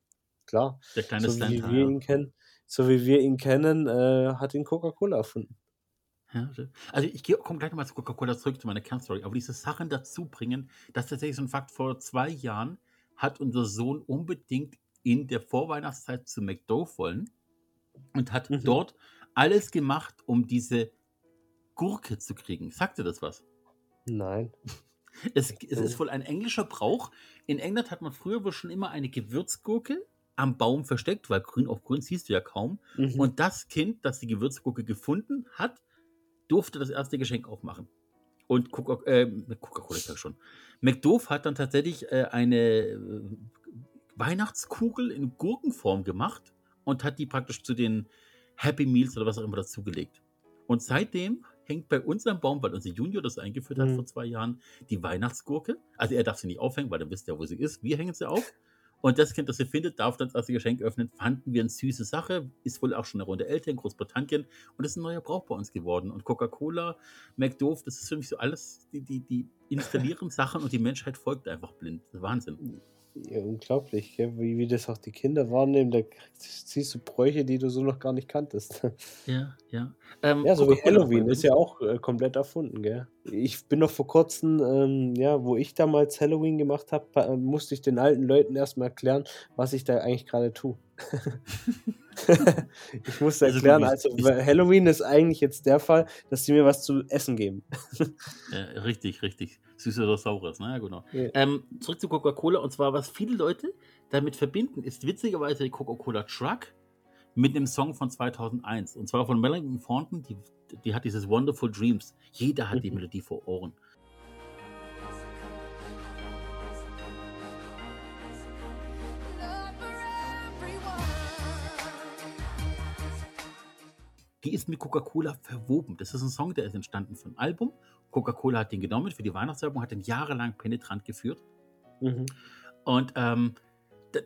klar, Der kleine so wie wir ihn kennen, so wie wir ihn kennen, äh, hat ihn Coca-Cola erfunden. Ja, also ich komme gleich nochmal zu Coca-Cola zurück, zu meiner Kernstory, aber diese Sachen dazu bringen, das ist tatsächlich so ein Fakt, vor zwei Jahren hat unser Sohn unbedingt in der Vorweihnachtszeit zu McDo wollen und hat Mhm. dort alles gemacht, um diese Gurke zu kriegen. Sagt dir das was? Nein. Es, es ist wohl ein englischer Brauch. In England hat man früher wohl schon immer eine Gewürzgurke am Baum versteckt, weil grün auf grün siehst du ja kaum. Mhm. Und das Kind, das die Gewürzgurke gefunden hat, durfte das erste Geschenk aufmachen. Und Coca- äh, Coca-Cola ist ja schon. McDoof hat dann tatsächlich äh, eine äh, Weihnachtskugel in Gurkenform gemacht und hat die praktisch zu den Happy Meals oder was auch immer dazugelegt. Und seitdem hängt bei uns am Baum, weil unser Junior das eingeführt hat Mhm. vor zwei Jahren, die Weihnachtsgurke. Also er darf sie nicht aufhängen, weil dann wisst ihr, wo sie ist. Wir hängen sie auf. Und das Kind, das sie findet, darf dann das Geschenk öffnen. Fanden wir eine süße Sache. Ist wohl auch schon eine Runde älter in Großbritannien. Und ist ein neuer Brauch bei uns geworden. Und Coca-Cola, McDoof, das ist für mich so alles, die, die, die installieren Sachen und die Menschheit folgt einfach blind. Wahnsinn. Ja, unglaublich, gell? Wie, wie das auch die Kinder wahrnehmen. Da siehst du Bräuche, die du so noch gar nicht kanntest. Ja, ja. Ähm, Ja, so wie Halloween ist ja auch äh, komplett erfunden, gell? Ich bin noch vor kurzem, ähm, ja, wo ich damals Halloween gemacht habe, äh, musste ich den alten Leuten erstmal erklären, was ich da eigentlich gerade tue. ich musste Also erklären, also weil Halloween ist eigentlich jetzt der Fall, dass sie mir was zu essen geben. Ja, richtig, richtig. Süßes oder Saures, ne? Ja, genau. Ja. Ähm, zurück zu Coca-Cola. Und zwar, was viele Leute damit verbinden, ist witzigerweise die Coca-Cola Truck mit einem Song von 2001. Und zwar von Melanie Thornton. Die, die hat dieses Wonderful Dreams. Jeder hat die Mhm. Melodie vor Ohren. Die ist mit Coca-Cola verwoben. Das ist ein Song, der ist entstanden von einem Album. Coca-Cola hat den genommen für die Weihnachtswerbung, hat den jahrelang penetrant geführt. Mhm. Und ähm, da,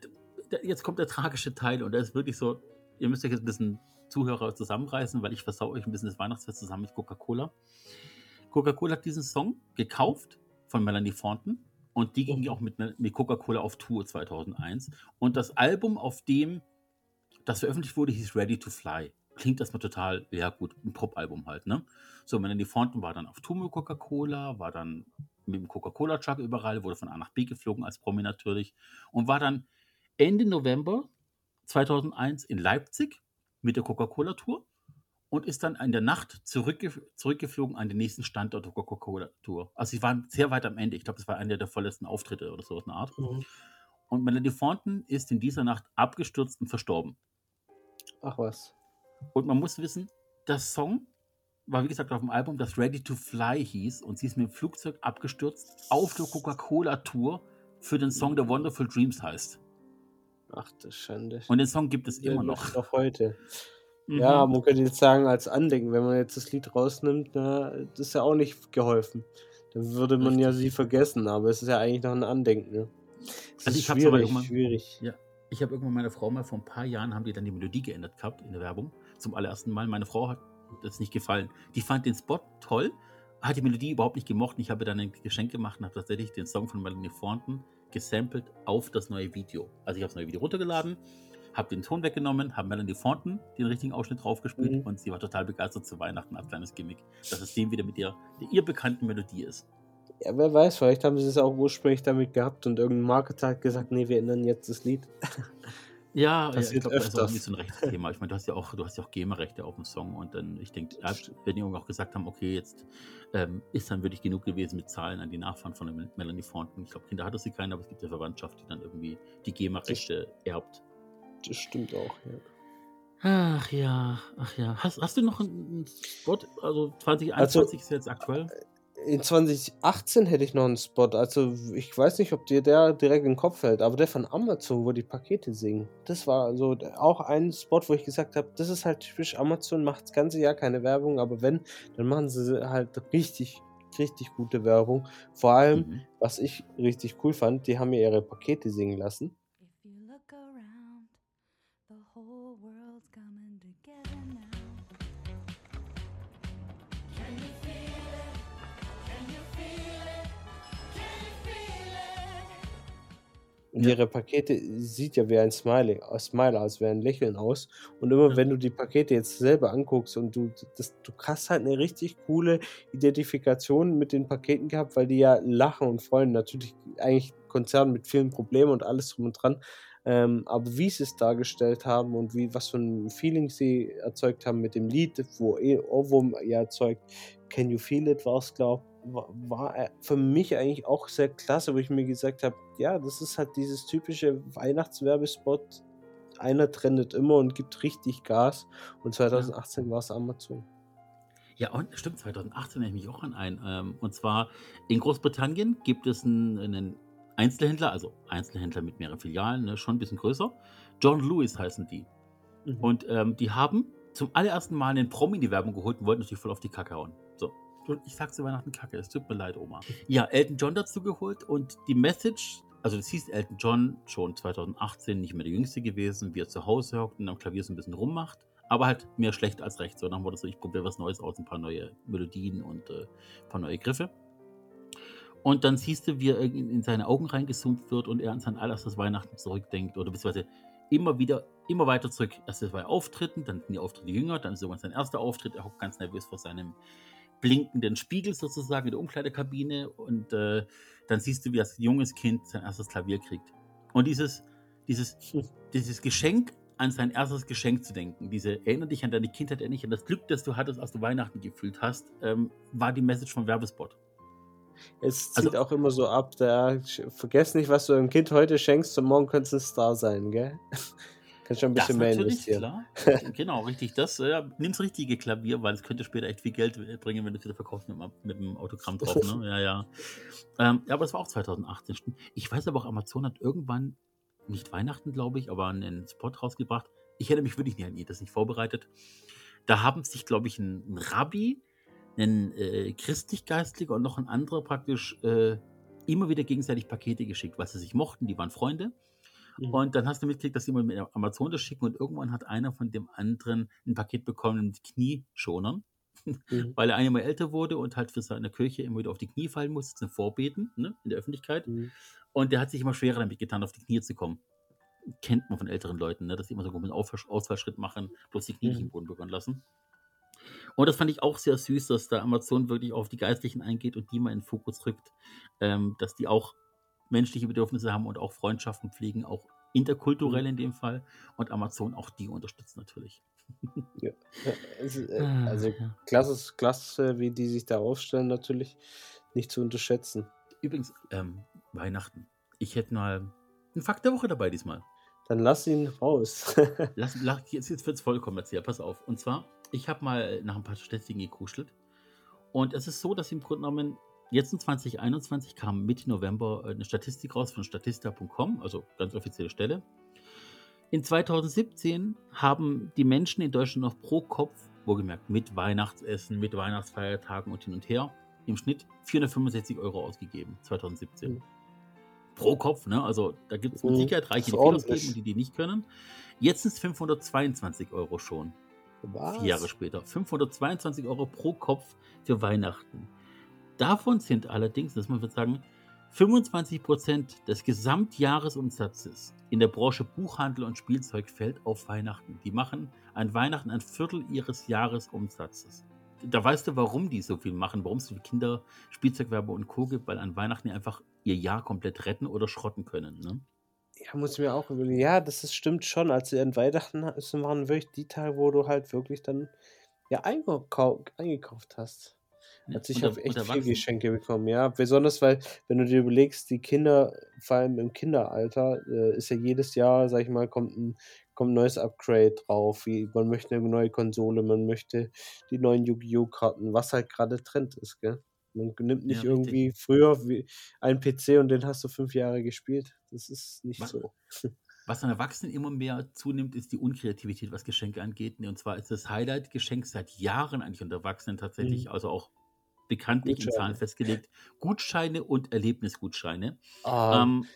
da, jetzt kommt der tragische Teil und der ist wirklich so, ihr müsst euch jetzt ein bisschen Zuhörer zusammenreißen, weil ich versau euch ein bisschen das Weihnachtsfest zusammen mit Coca-Cola. Coca-Cola hat diesen Song gekauft von Melanie Thornton und die ging auch mit, mit Coca-Cola auf Tour 2001. Und das Album, auf dem das veröffentlicht wurde, hieß Ready to Fly. Klingt erstmal total, ja gut, ein Pop-Album halt, ne? So, Melanie Thornton war dann auf mit Coca-Cola, war dann mit dem Coca-Cola-Truck überall, wurde von A nach B geflogen als Promi natürlich und war dann Ende November 2001 in Leipzig mit der Coca-Cola-Tour und ist dann in der Nacht zurückge zurückgeflogen an den nächsten Standort der Coca-Cola-Tour. Also sie waren sehr weit am Ende. Ich glaube, das war einer der vorletzten Auftritte oder so in der Art. Mhm. Und Melanie Thornton ist in dieser Nacht abgestürzt und verstorben. Ach was. Und man muss wissen, der Song war wie gesagt auf dem Album, das Ready to Fly hieß und sie ist mit dem Flugzeug abgestürzt auf der Coca-Cola-Tour für den Song The Wonderful Dreams heißt. Ach du Schande. Und den Song gibt es Der immer noch. Auch heute. Mhm. Ja, man könnte jetzt sagen, als Andenken, wenn man jetzt das Lied rausnimmt, na, das ist ja auch nicht geholfen. Dann würde man ja sie vergessen, aber es ist ja eigentlich noch ein Andenken. Ne? Es Also ist ich habe aber schwierig, irgendwann, schwierig. Ja, ich habe irgendwann meine Frau mal vor ein paar Jahren haben die dann die Melodie geändert gehabt in der Werbung zum allerersten Mal. Meine Frau hat das nicht gefallen. Die fand den Spot toll, hat die Melodie überhaupt nicht gemocht. Ich habe dann ein Geschenk gemacht und habe tatsächlich den Song von Melanie Thornton gesampelt auf das neue Video. Also ich habe das neue Video runtergeladen, habe den Ton weggenommen, habe Melanie Thornton den richtigen Ausschnitt draufgespielt Mhm. und sie war total begeistert zu Weihnachten als kleines Gimmick, dass es dem wieder mit ihr, der ihr bekannten Melodie ist. Ja, wer weiß, vielleicht haben sie es auch ursprünglich damit gehabt und irgendein Marketer hat gesagt, nee, wir ändern jetzt das Lied. Ja, ja ich Passiert glaube, das ist auch irgendwie so ein Rechtsthema. Ich meine, du hast ja auch, du hast ja auch GEMA-Rechte auf dem Song und dann, ich denke, wenn die irgendwie auch gesagt haben, okay, jetzt ähm, ist dann wirklich genug gewesen mit Zahlen an die Nachfahren von Melanie Thornton. Ich glaube, Kinder hatte sie keine, aber es gibt ja Verwandtschaft, die dann irgendwie die GEMA-Rechte erbt. Das stimmt auch, ja. Ach ja, ach ja. Hast, hast du noch einen Spot? Also 2021 ist jetzt aktuell. In 2018 hätte ich noch einen Spot. Also, ich weiß nicht, ob dir der direkt in den Kopf fällt, aber der von Amazon, wo die Pakete singen. Das war so auch ein Spot, wo ich gesagt habe, das ist halt typisch Amazon, macht das ganze Jahr keine Werbung, aber wenn, dann machen sie halt richtig, richtig gute Werbung. Vor allem, Mhm. was ich richtig cool fand, die haben mir ihre Pakete singen lassen. Und ihre Pakete sieht ja wie ein Smiley, äh, Smile aus, wie ein Lächeln aus. Und immer wenn du die Pakete jetzt selber anguckst und du, das, du hast halt eine richtig coole Identifikation mit den Paketen gehabt, weil die ja lachen und freuen. Natürlich eigentlich Konzern mit vielen Problemen und alles drum und dran. Ähm, aber wie sie es dargestellt haben und wie, was für ein Feeling sie erzeugt haben mit dem Lied, wo eh Ohrwurm ja erzeugt, Can You Feel It war es, glaube war, für mich eigentlich auch sehr klasse, wo ich mir gesagt habe, ja, das ist halt dieses typische Weihnachtswerbespot. Einer trendet immer und gibt richtig Gas. Und 2018 war es Amazon. Ja, und stimmt, 2018 erinnere ich mich auch an einen. Ähm, und zwar in Großbritannien gibt es einen, einen Einzelhändler, also Einzelhändler mit mehreren Filialen, ne, schon ein bisschen größer. John Lewis heißen die. Mhm. Und ähm, die haben zum allerersten Mal einen Promi in die Werbung geholt und wollten natürlich voll auf die Kacke hauen. So. Und ich sag zu Weihnachten Kacke, es tut mir leid, Oma. Ja, Elton John dazu geholt und die Message, also das hieß Elton John schon 2018 nicht mehr der Jüngste gewesen, wie er zu Hause hockt und am Klavier so ein bisschen rummacht. Aber halt mehr schlecht als recht. So, dann das so, ich probiere was Neues aus, ein paar neue Melodien und äh, ein paar neue Griffe. Und dann siehst du, wie er in, in seine Augen reingezoomt wird und er an sein allererstes Weihnachten zurückdenkt oder beziehungsweise immer wieder, immer weiter zurück. Erst zwei Auftritten, dann sind die Auftritte jünger, dann ist irgendwann sein erster Auftritt, er hockt ganz nervös vor seinem blinkenden Spiegel sozusagen in der Umkleidekabine und äh, dann siehst du, wie das junges Kind sein erstes Klavier kriegt. Und dieses, dieses, dieses Geschenk an sein erstes Geschenk zu denken, diese erinnere dich an deine Kindheit, erinnere dich an das Glück, das du hattest, als du Weihnachten gefühlt hast, ähm, war die Message vom Werbespot. Es Also- zieht auch immer so ab, da vergiss nicht, was du einem Kind heute schenkst und morgen kannst du ein Star sein, gell? Kannst schon ein bisschen mehr natürlich, investieren. klar. genau, richtig. Das, äh, nimm's richtige Klavier, weil es könnte später echt viel Geld bringen, wenn du es wieder verkaufst mit, dem- mit dem Autogramm drauf. Ne? Ja, ja. Ähm, ja, aber es war auch 2018. stimmt. Ich weiß aber auch, Amazon hat irgendwann, nicht Weihnachten, glaube ich, aber einen Spot rausgebracht. Ich hätte mich wirklich nicht an ihn, das nicht vorbereitet. Da haben sich, glaube ich, ein Rabbi, ein äh, christlich-geistlicher und noch ein anderer praktisch äh, immer wieder gegenseitig Pakete geschickt, weil sie sich mochten, die waren Freunde. Mhm. Und dann hast du mitgekriegt, dass die mal mit Amazon das schicken und irgendwann hat einer von dem anderen ein Paket bekommen mit Knieschonern, Mhm. weil er einmal älter wurde und halt für seine Kirche immer wieder auf die Knie fallen musste zum Vorbeten ne, in der Öffentlichkeit. Mhm. Und der hat sich immer schwerer damit getan, auf die Knie zu kommen. Kennt man von älteren Leuten, ne, dass sie immer so einen Ausfallschritt machen, bloß die Knie nicht Mhm. im Boden berühren lassen. Und das fand ich auch sehr süß, dass da Amazon wirklich auf die Geistlichen eingeht und die mal in den Fokus rückt, ähm, dass die auch menschliche Bedürfnisse haben und auch Freundschaften pflegen, auch interkulturell in dem Fall. Und Amazon auch die unterstützt natürlich. Ja. Äh, Ah, also klasse, klasse, wie die sich da aufstellen, natürlich nicht zu unterschätzen. Übrigens, ähm, Weihnachten. Ich hätte mal einen Fakt der Woche dabei diesmal. Dann lass ihn raus. Lass, lass, jetzt jetzt wird es voll kommerziell, pass auf. Und zwar, ich habe mal nach ein paar Statistiken gekuschelt. Und es ist so, dass im Grunde genommen, jetzt in 2021 kam Mitte November eine Statistik raus von statista.com, also ganz offizielle Stelle. In 2017 haben die Menschen in Deutschland noch pro Kopf, wohlgemerkt mit Weihnachtsessen, mit Weihnachtsfeiertagen und hin und her, im Schnitt 465 Euro ausgegeben, 2017. Mhm. Pro Kopf, ne? Also da gibt es mit Mhm. Sicherheit Reiche, die viel ausgeben und die, die nicht können. Jetzt sind es 522 Euro schon. Was? Vier Jahre später. 522 Euro pro Kopf für Weihnachten. Davon sind allerdings, das muss man sagen, 25 Prozent des Gesamtjahresumsatzes in der Branche Buchhandel und Spielzeug fällt auf Weihnachten. Die machen an Weihnachten ein Viertel ihres Jahresumsatzes. Da weißt du, warum die so viel machen, warum es so viele Kinder, Spielzeugwerbe und Co. gibt, weil an Weihnachten die einfach ihr Jahr komplett retten oder schrotten können. Ne? Ja, muss ich mir auch überlegen. Ja, das ist, stimmt schon. Also an Weihnachten es waren wirklich die Tage, wo du halt wirklich dann ja eingekau eingekauft hast. Also ich habe echt unter viel Erwachsenen. Geschenke bekommen, ja. Besonders weil, wenn du dir überlegst, die Kinder, vor allem im Kinderalter, äh, ist ja jedes Jahr, sag ich mal, kommt ein, kommt ein neues Upgrade drauf. Wie, man möchte eine neue Konsole, man möchte die neuen Yu-Gi-Oh! Karten, was halt gerade Trend ist, gell? Man nimmt nicht Ja, irgendwie früher wie einen PC und den hast du fünf Jahre gespielt. Das ist nicht Wa- so. Was an Erwachsenen immer mehr zunimmt, ist die Unkreativität, was Geschenke angeht. Und zwar ist das Highlight-Geschenk seit Jahren eigentlich unter Erwachsenen tatsächlich, Mhm. also auch bekanntlich in. Zahlen festgelegt, Gutscheine und Erlebnisgutscheine. Ah, Ähm,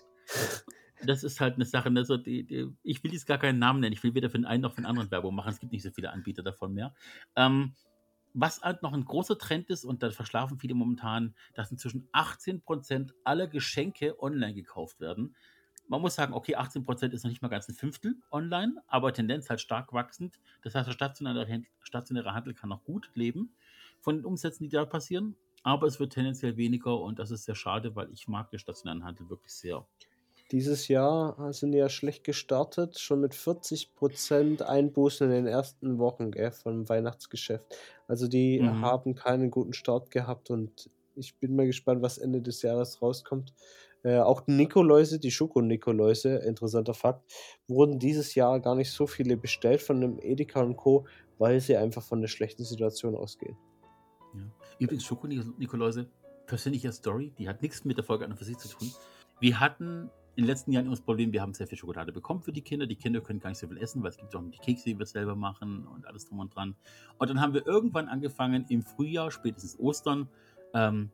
das ist halt eine Sache, also die, die, ich will jetzt gar keinen Namen nennen, ich will weder für den einen noch für den anderen Werbung machen, es gibt nicht so viele Anbieter davon mehr. Ähm, was halt noch ein großer Trend ist, und da verschlafen viele momentan, dass inzwischen 18% aller Geschenke online gekauft werden. Man muss sagen, okay, 18% ist noch nicht mal ganz ein Fünftel online, aber Tendenz halt stark wachsend. Das heißt, der stationäre, stationäre Handel kann noch gut leben von den Umsätzen, die da passieren. Aber es wird tendenziell weniger und das ist sehr schade, weil ich mag den stationären Handel wirklich sehr. Dieses Jahr sind die ja schlecht gestartet, schon mit 40% Einbußen in den ersten Wochen gell, vom Weihnachtsgeschäft. Also die Mhm. haben keinen guten Start gehabt und ich bin mal gespannt, was Ende des Jahres rauskommt. Äh, auch die Nikoläuse, die Schoko-Nikoläuse, interessanter Fakt, wurden dieses Jahr gar nicht so viele bestellt von dem Edeka und Co., weil sie einfach von der schlechten Situation ausgehen. Übrigens, Schoko-Nikoläuse, persönliche Story, die hat nichts mit der Folge an und für sich zu tun. Wir hatten in den letzten Jahren immer das Problem, wir haben sehr viel Schokolade bekommen für die Kinder. Die Kinder können gar nicht so viel essen, weil es gibt auch noch die Kekse, die wir selber machen und alles drum und dran. Und dann haben wir irgendwann angefangen, im Frühjahr, spätestens Ostern, ähm,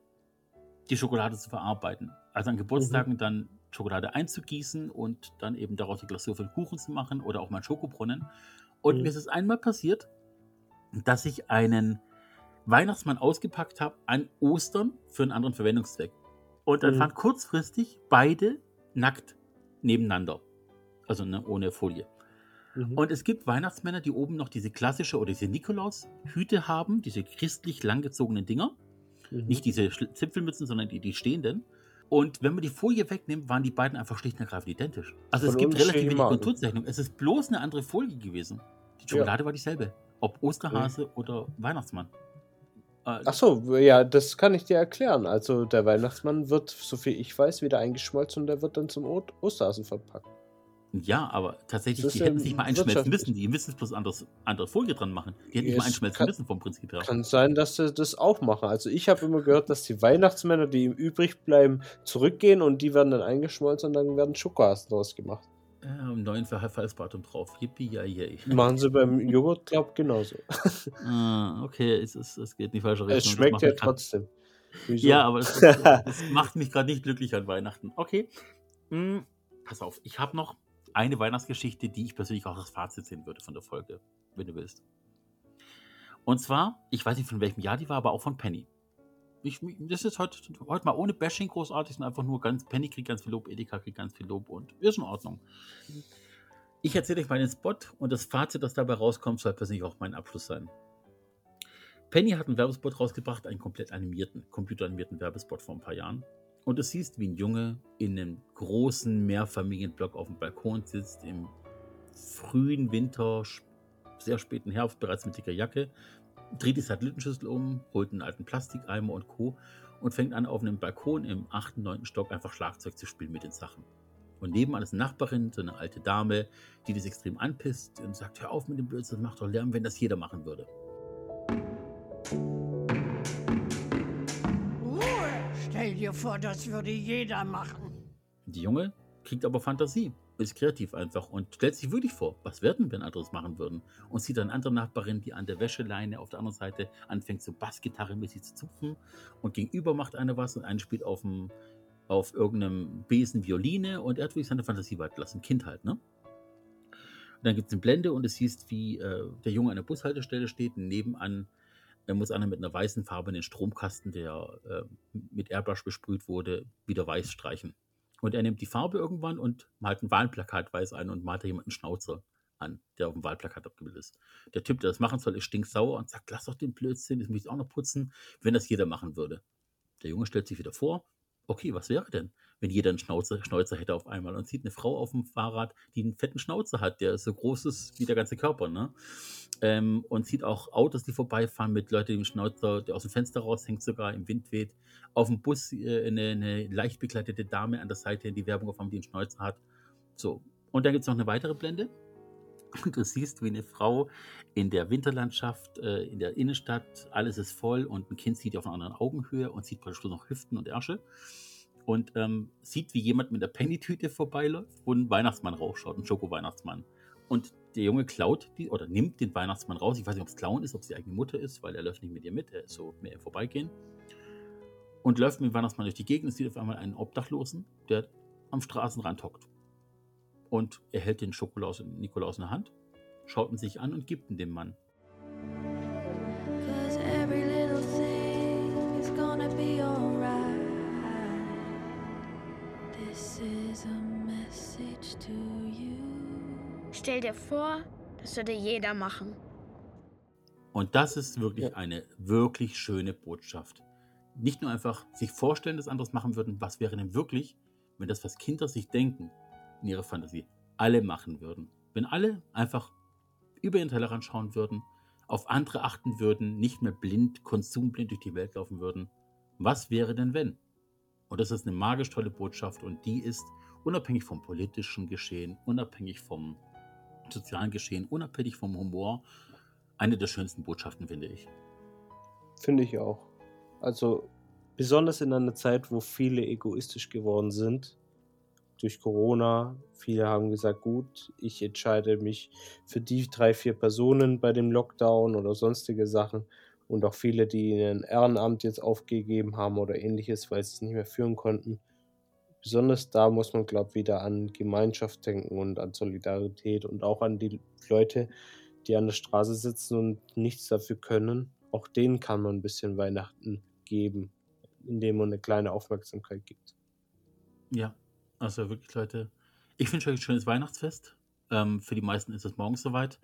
die Schokolade zu verarbeiten. Also an Geburtstagen dann Schokolade einzugießen und dann eben daraus die Glasur für den Kuchen zu machen oder auch mal einen Schokobrunnen. Und Mhm. mir ist es einmal passiert, dass ich einen Weihnachtsmann ausgepackt habe an Ostern für einen anderen Verwendungszweck. Und dann Mhm. waren kurzfristig beide nackt nebeneinander. Also ne, ohne Folie. Mhm. Und es gibt Weihnachtsmänner, die oben noch diese klassische oder diese Nikolaus-Hüte haben, diese christlich langgezogenen Dinger. Mhm. Nicht diese Zipfelmützen, sondern die, die stehenden. Und wenn man die Folie wegnimmt, waren die beiden einfach schlicht und ergreifend identisch. Also es Von gibt relativ wenig. Konturzeichnung. Es ist bloß eine andere Folie gewesen. Die Schokolade war dieselbe. Ob Osterhase oder Weihnachtsmann. Äh, Ach so, ja, das kann ich dir erklären. Also der Weihnachtsmann wird, soviel ich weiß, wieder eingeschmolzen und der wird dann zum O- Osterhasen verpackt. Ja, aber tatsächlich, die hätten es nicht mal einschmelzen müssen. Die müssen bloß anderes, andere Folie dran machen. Die hätten nicht mal Es einschmelzen kann- müssen vom Prinzip her. Kann sein, dass sie das auch machen. Also ich habe immer gehört, dass die Weihnachtsmänner, die ihm übrig bleiben, zurückgehen und die werden dann eingeschmolzen und dann werden Schokohasen draus gemacht. Ja, im neuen Verfallsdatum drauf. Yippie, ja, yay. Machen sie beim Joghurt, glaub genauso. ah, okay, es, es, es geht in die falsche Richtung. Es schmeckt ja trotzdem. Wieso? Ja, aber das, das macht mich gerade nicht glücklich an Weihnachten. Okay. Hm, pass auf, ich habe noch eine Weihnachtsgeschichte, die ich persönlich auch als Fazit sehen würde von der Folge, wenn du willst. Und zwar, ich weiß nicht von welchem Jahr die war, aber auch von Penny. Ich, das ist heute, heute mal ohne Bashing großartig, sondern einfach nur ganz, Penny kriegt ganz viel Lob, Edeka kriegt ganz viel Lob und ist in Ordnung. Ich erzähle euch meinen Spot und das Fazit, das dabei rauskommt, soll persönlich auch mein Abschluss sein. Penny hat einen Werbespot rausgebracht, einen komplett animierten, computeranimierten Werbespot vor ein paar Jahren. Und du siehst, wie ein Junge in einem großen Mehrfamilienblock auf dem Balkon sitzt, im frühen Winter, sehr späten Herbst, bereits mit dicker Jacke, dreht die Satellitenschüssel um, holt einen alten Plastikeimer und Co. und fängt an, auf einem Balkon im 8., 9. Stock einfach Schlagzeug zu spielen mit den Sachen. Und nebenan ist eine Nachbarin, so eine alte Dame, die das extrem anpisst und sagt, hör auf mit dem Blödsinn, das macht doch Lärm, wenn das jeder machen würde. Ruhe! Stell dir vor, das würde jeder machen. Die Junge kriegt aber Fantasie, ist kreativ einfach und stellt sich wirklich vor, was werden, wenn andere es machen würden. Und sieht eine andere Nachbarin, die an der Wäscheleine auf der anderen Seite anfängt, so Bassgitarre-mäßig zu zupfen. Und gegenüber macht eine was und eine spielt auf, dem, auf irgendeinem Besen Violine und er hat wirklich seine Fantasie walten lassen. Kind halt, ne? Und dann gibt es eine Blende und es siehst, wie äh, der Junge an der Bushaltestelle steht. Und nebenan äh, muss einer mit einer weißen Farbe in den Stromkasten, der äh, mit Airbrush besprüht wurde, wieder weiß streichen. Und er nimmt die Farbe irgendwann und malt ein Wahlplakat weiß ein und malt da jemanden Schnauzer an, der auf dem Wahlplakat abgebildet ist. Der Typ, der das machen soll, ist stinksauer und sagt, lass doch den Blödsinn, das muss ich auch noch putzen, wenn das jeder machen würde. Der Junge stellt sich wieder vor, okay, was wäre denn, wenn jeder einen Schnauzer, Schnauzer hätte auf einmal und sieht eine Frau auf dem Fahrrad, die einen fetten Schnauzer hat, der so groß ist wie der ganze Körper, ne? Ähm, und sieht auch Autos, die vorbeifahren mit Leuten, die den Schnauzer, der aus dem Fenster raushängt, sogar im Wind weht. Auf dem Bus äh, eine, eine leicht bekleidete Dame an der Seite, die Werbung auf haben, die einen Schnauzer hat. So. Und dann gibt es noch eine weitere Blende. Du siehst, wie eine Frau in der Winterlandschaft, äh, in der Innenstadt, alles ist voll und ein Kind sieht auf einer anderen Augenhöhe und sieht praktisch noch Hüften und Ärsche. Und ähm, sieht, wie jemand mit der Penny-Tüte vorbeiläuft, wo ein Weihnachtsmann rausschaut, ein Schoko-Weihnachtsmann. Und der Junge klaut die oder nimmt den Weihnachtsmann raus. Ich weiß nicht, ob es klauen ist, ob es die eigene Mutter ist, weil er läuft nicht mit ihr mit, er ist so mehr im Vorbeigehen. Und läuft mit dem Weihnachtsmann durch die Gegend und sieht auf einmal einen Obdachlosen, der am Straßenrand hockt. Und er hält den Schokolaus Nikolaus in der Hand, schaut ihn sich an und gibt ihn dem Mann. Stell dir vor, das würde jeder machen. Und das ist wirklich eine wirklich schöne Botschaft. Nicht nur einfach sich vorstellen, dass andere es machen würden, was wäre denn wirklich, wenn das, was Kinder sich denken, in ihrer Fantasie, alle machen würden. Wenn alle einfach über ihren Tellerrand schauen würden, auf andere achten würden, nicht mehr blind, konsumblind durch die Welt laufen würden. Was wäre denn wenn? Und das ist eine magisch tolle Botschaft und die ist unabhängig vom politischen Geschehen, unabhängig vom sozialen Geschehen, unabhängig vom Humor, eine der schönsten Botschaften, finde ich. Finde ich auch. Also besonders in einer Zeit, wo viele egoistisch geworden sind durch Corona. Viele haben gesagt, gut, ich entscheide mich für die drei, vier Personen bei dem Lockdown oder sonstige Sachen. Und auch viele, die ein Ehrenamt jetzt aufgegeben haben oder ähnliches, weil sie es nicht mehr führen konnten. Besonders da muss man, glaube ich, wieder an Gemeinschaft denken und an Solidarität und auch an die Leute, die an der Straße sitzen und nichts dafür können. Auch denen kann man ein bisschen Weihnachten geben, indem man eine kleine Aufmerksamkeit gibt. Ja, also wirklich, Leute. Ich wünsche euch ein schönes Weihnachtsfest. Ähm, für die meisten ist es morgens soweit.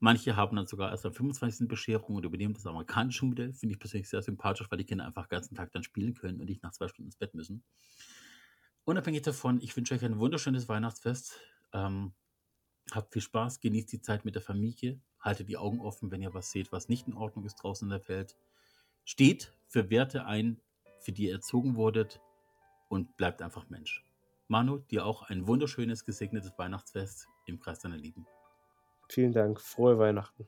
Manche haben dann sogar erst am 25. Bescherung und übernehmen das amerikanische Modell. Finde ich persönlich sehr sympathisch, weil die Kinder einfach den ganzen Tag dann spielen können und nicht nach zwei Stunden ins Bett müssen. Unabhängig davon, ich wünsche euch ein wunderschönes Weihnachtsfest. Ähm, habt viel Spaß, genießt die Zeit mit der Familie, haltet die Augen offen, wenn ihr was seht, was nicht in Ordnung ist draußen in der Welt. Steht für Werte ein, für die ihr erzogen wurdet und bleibt einfach Mensch. Manu, dir auch ein wunderschönes, gesegnetes Weihnachtsfest im Kreis deiner Lieben. Vielen Dank. Frohe Weihnachten.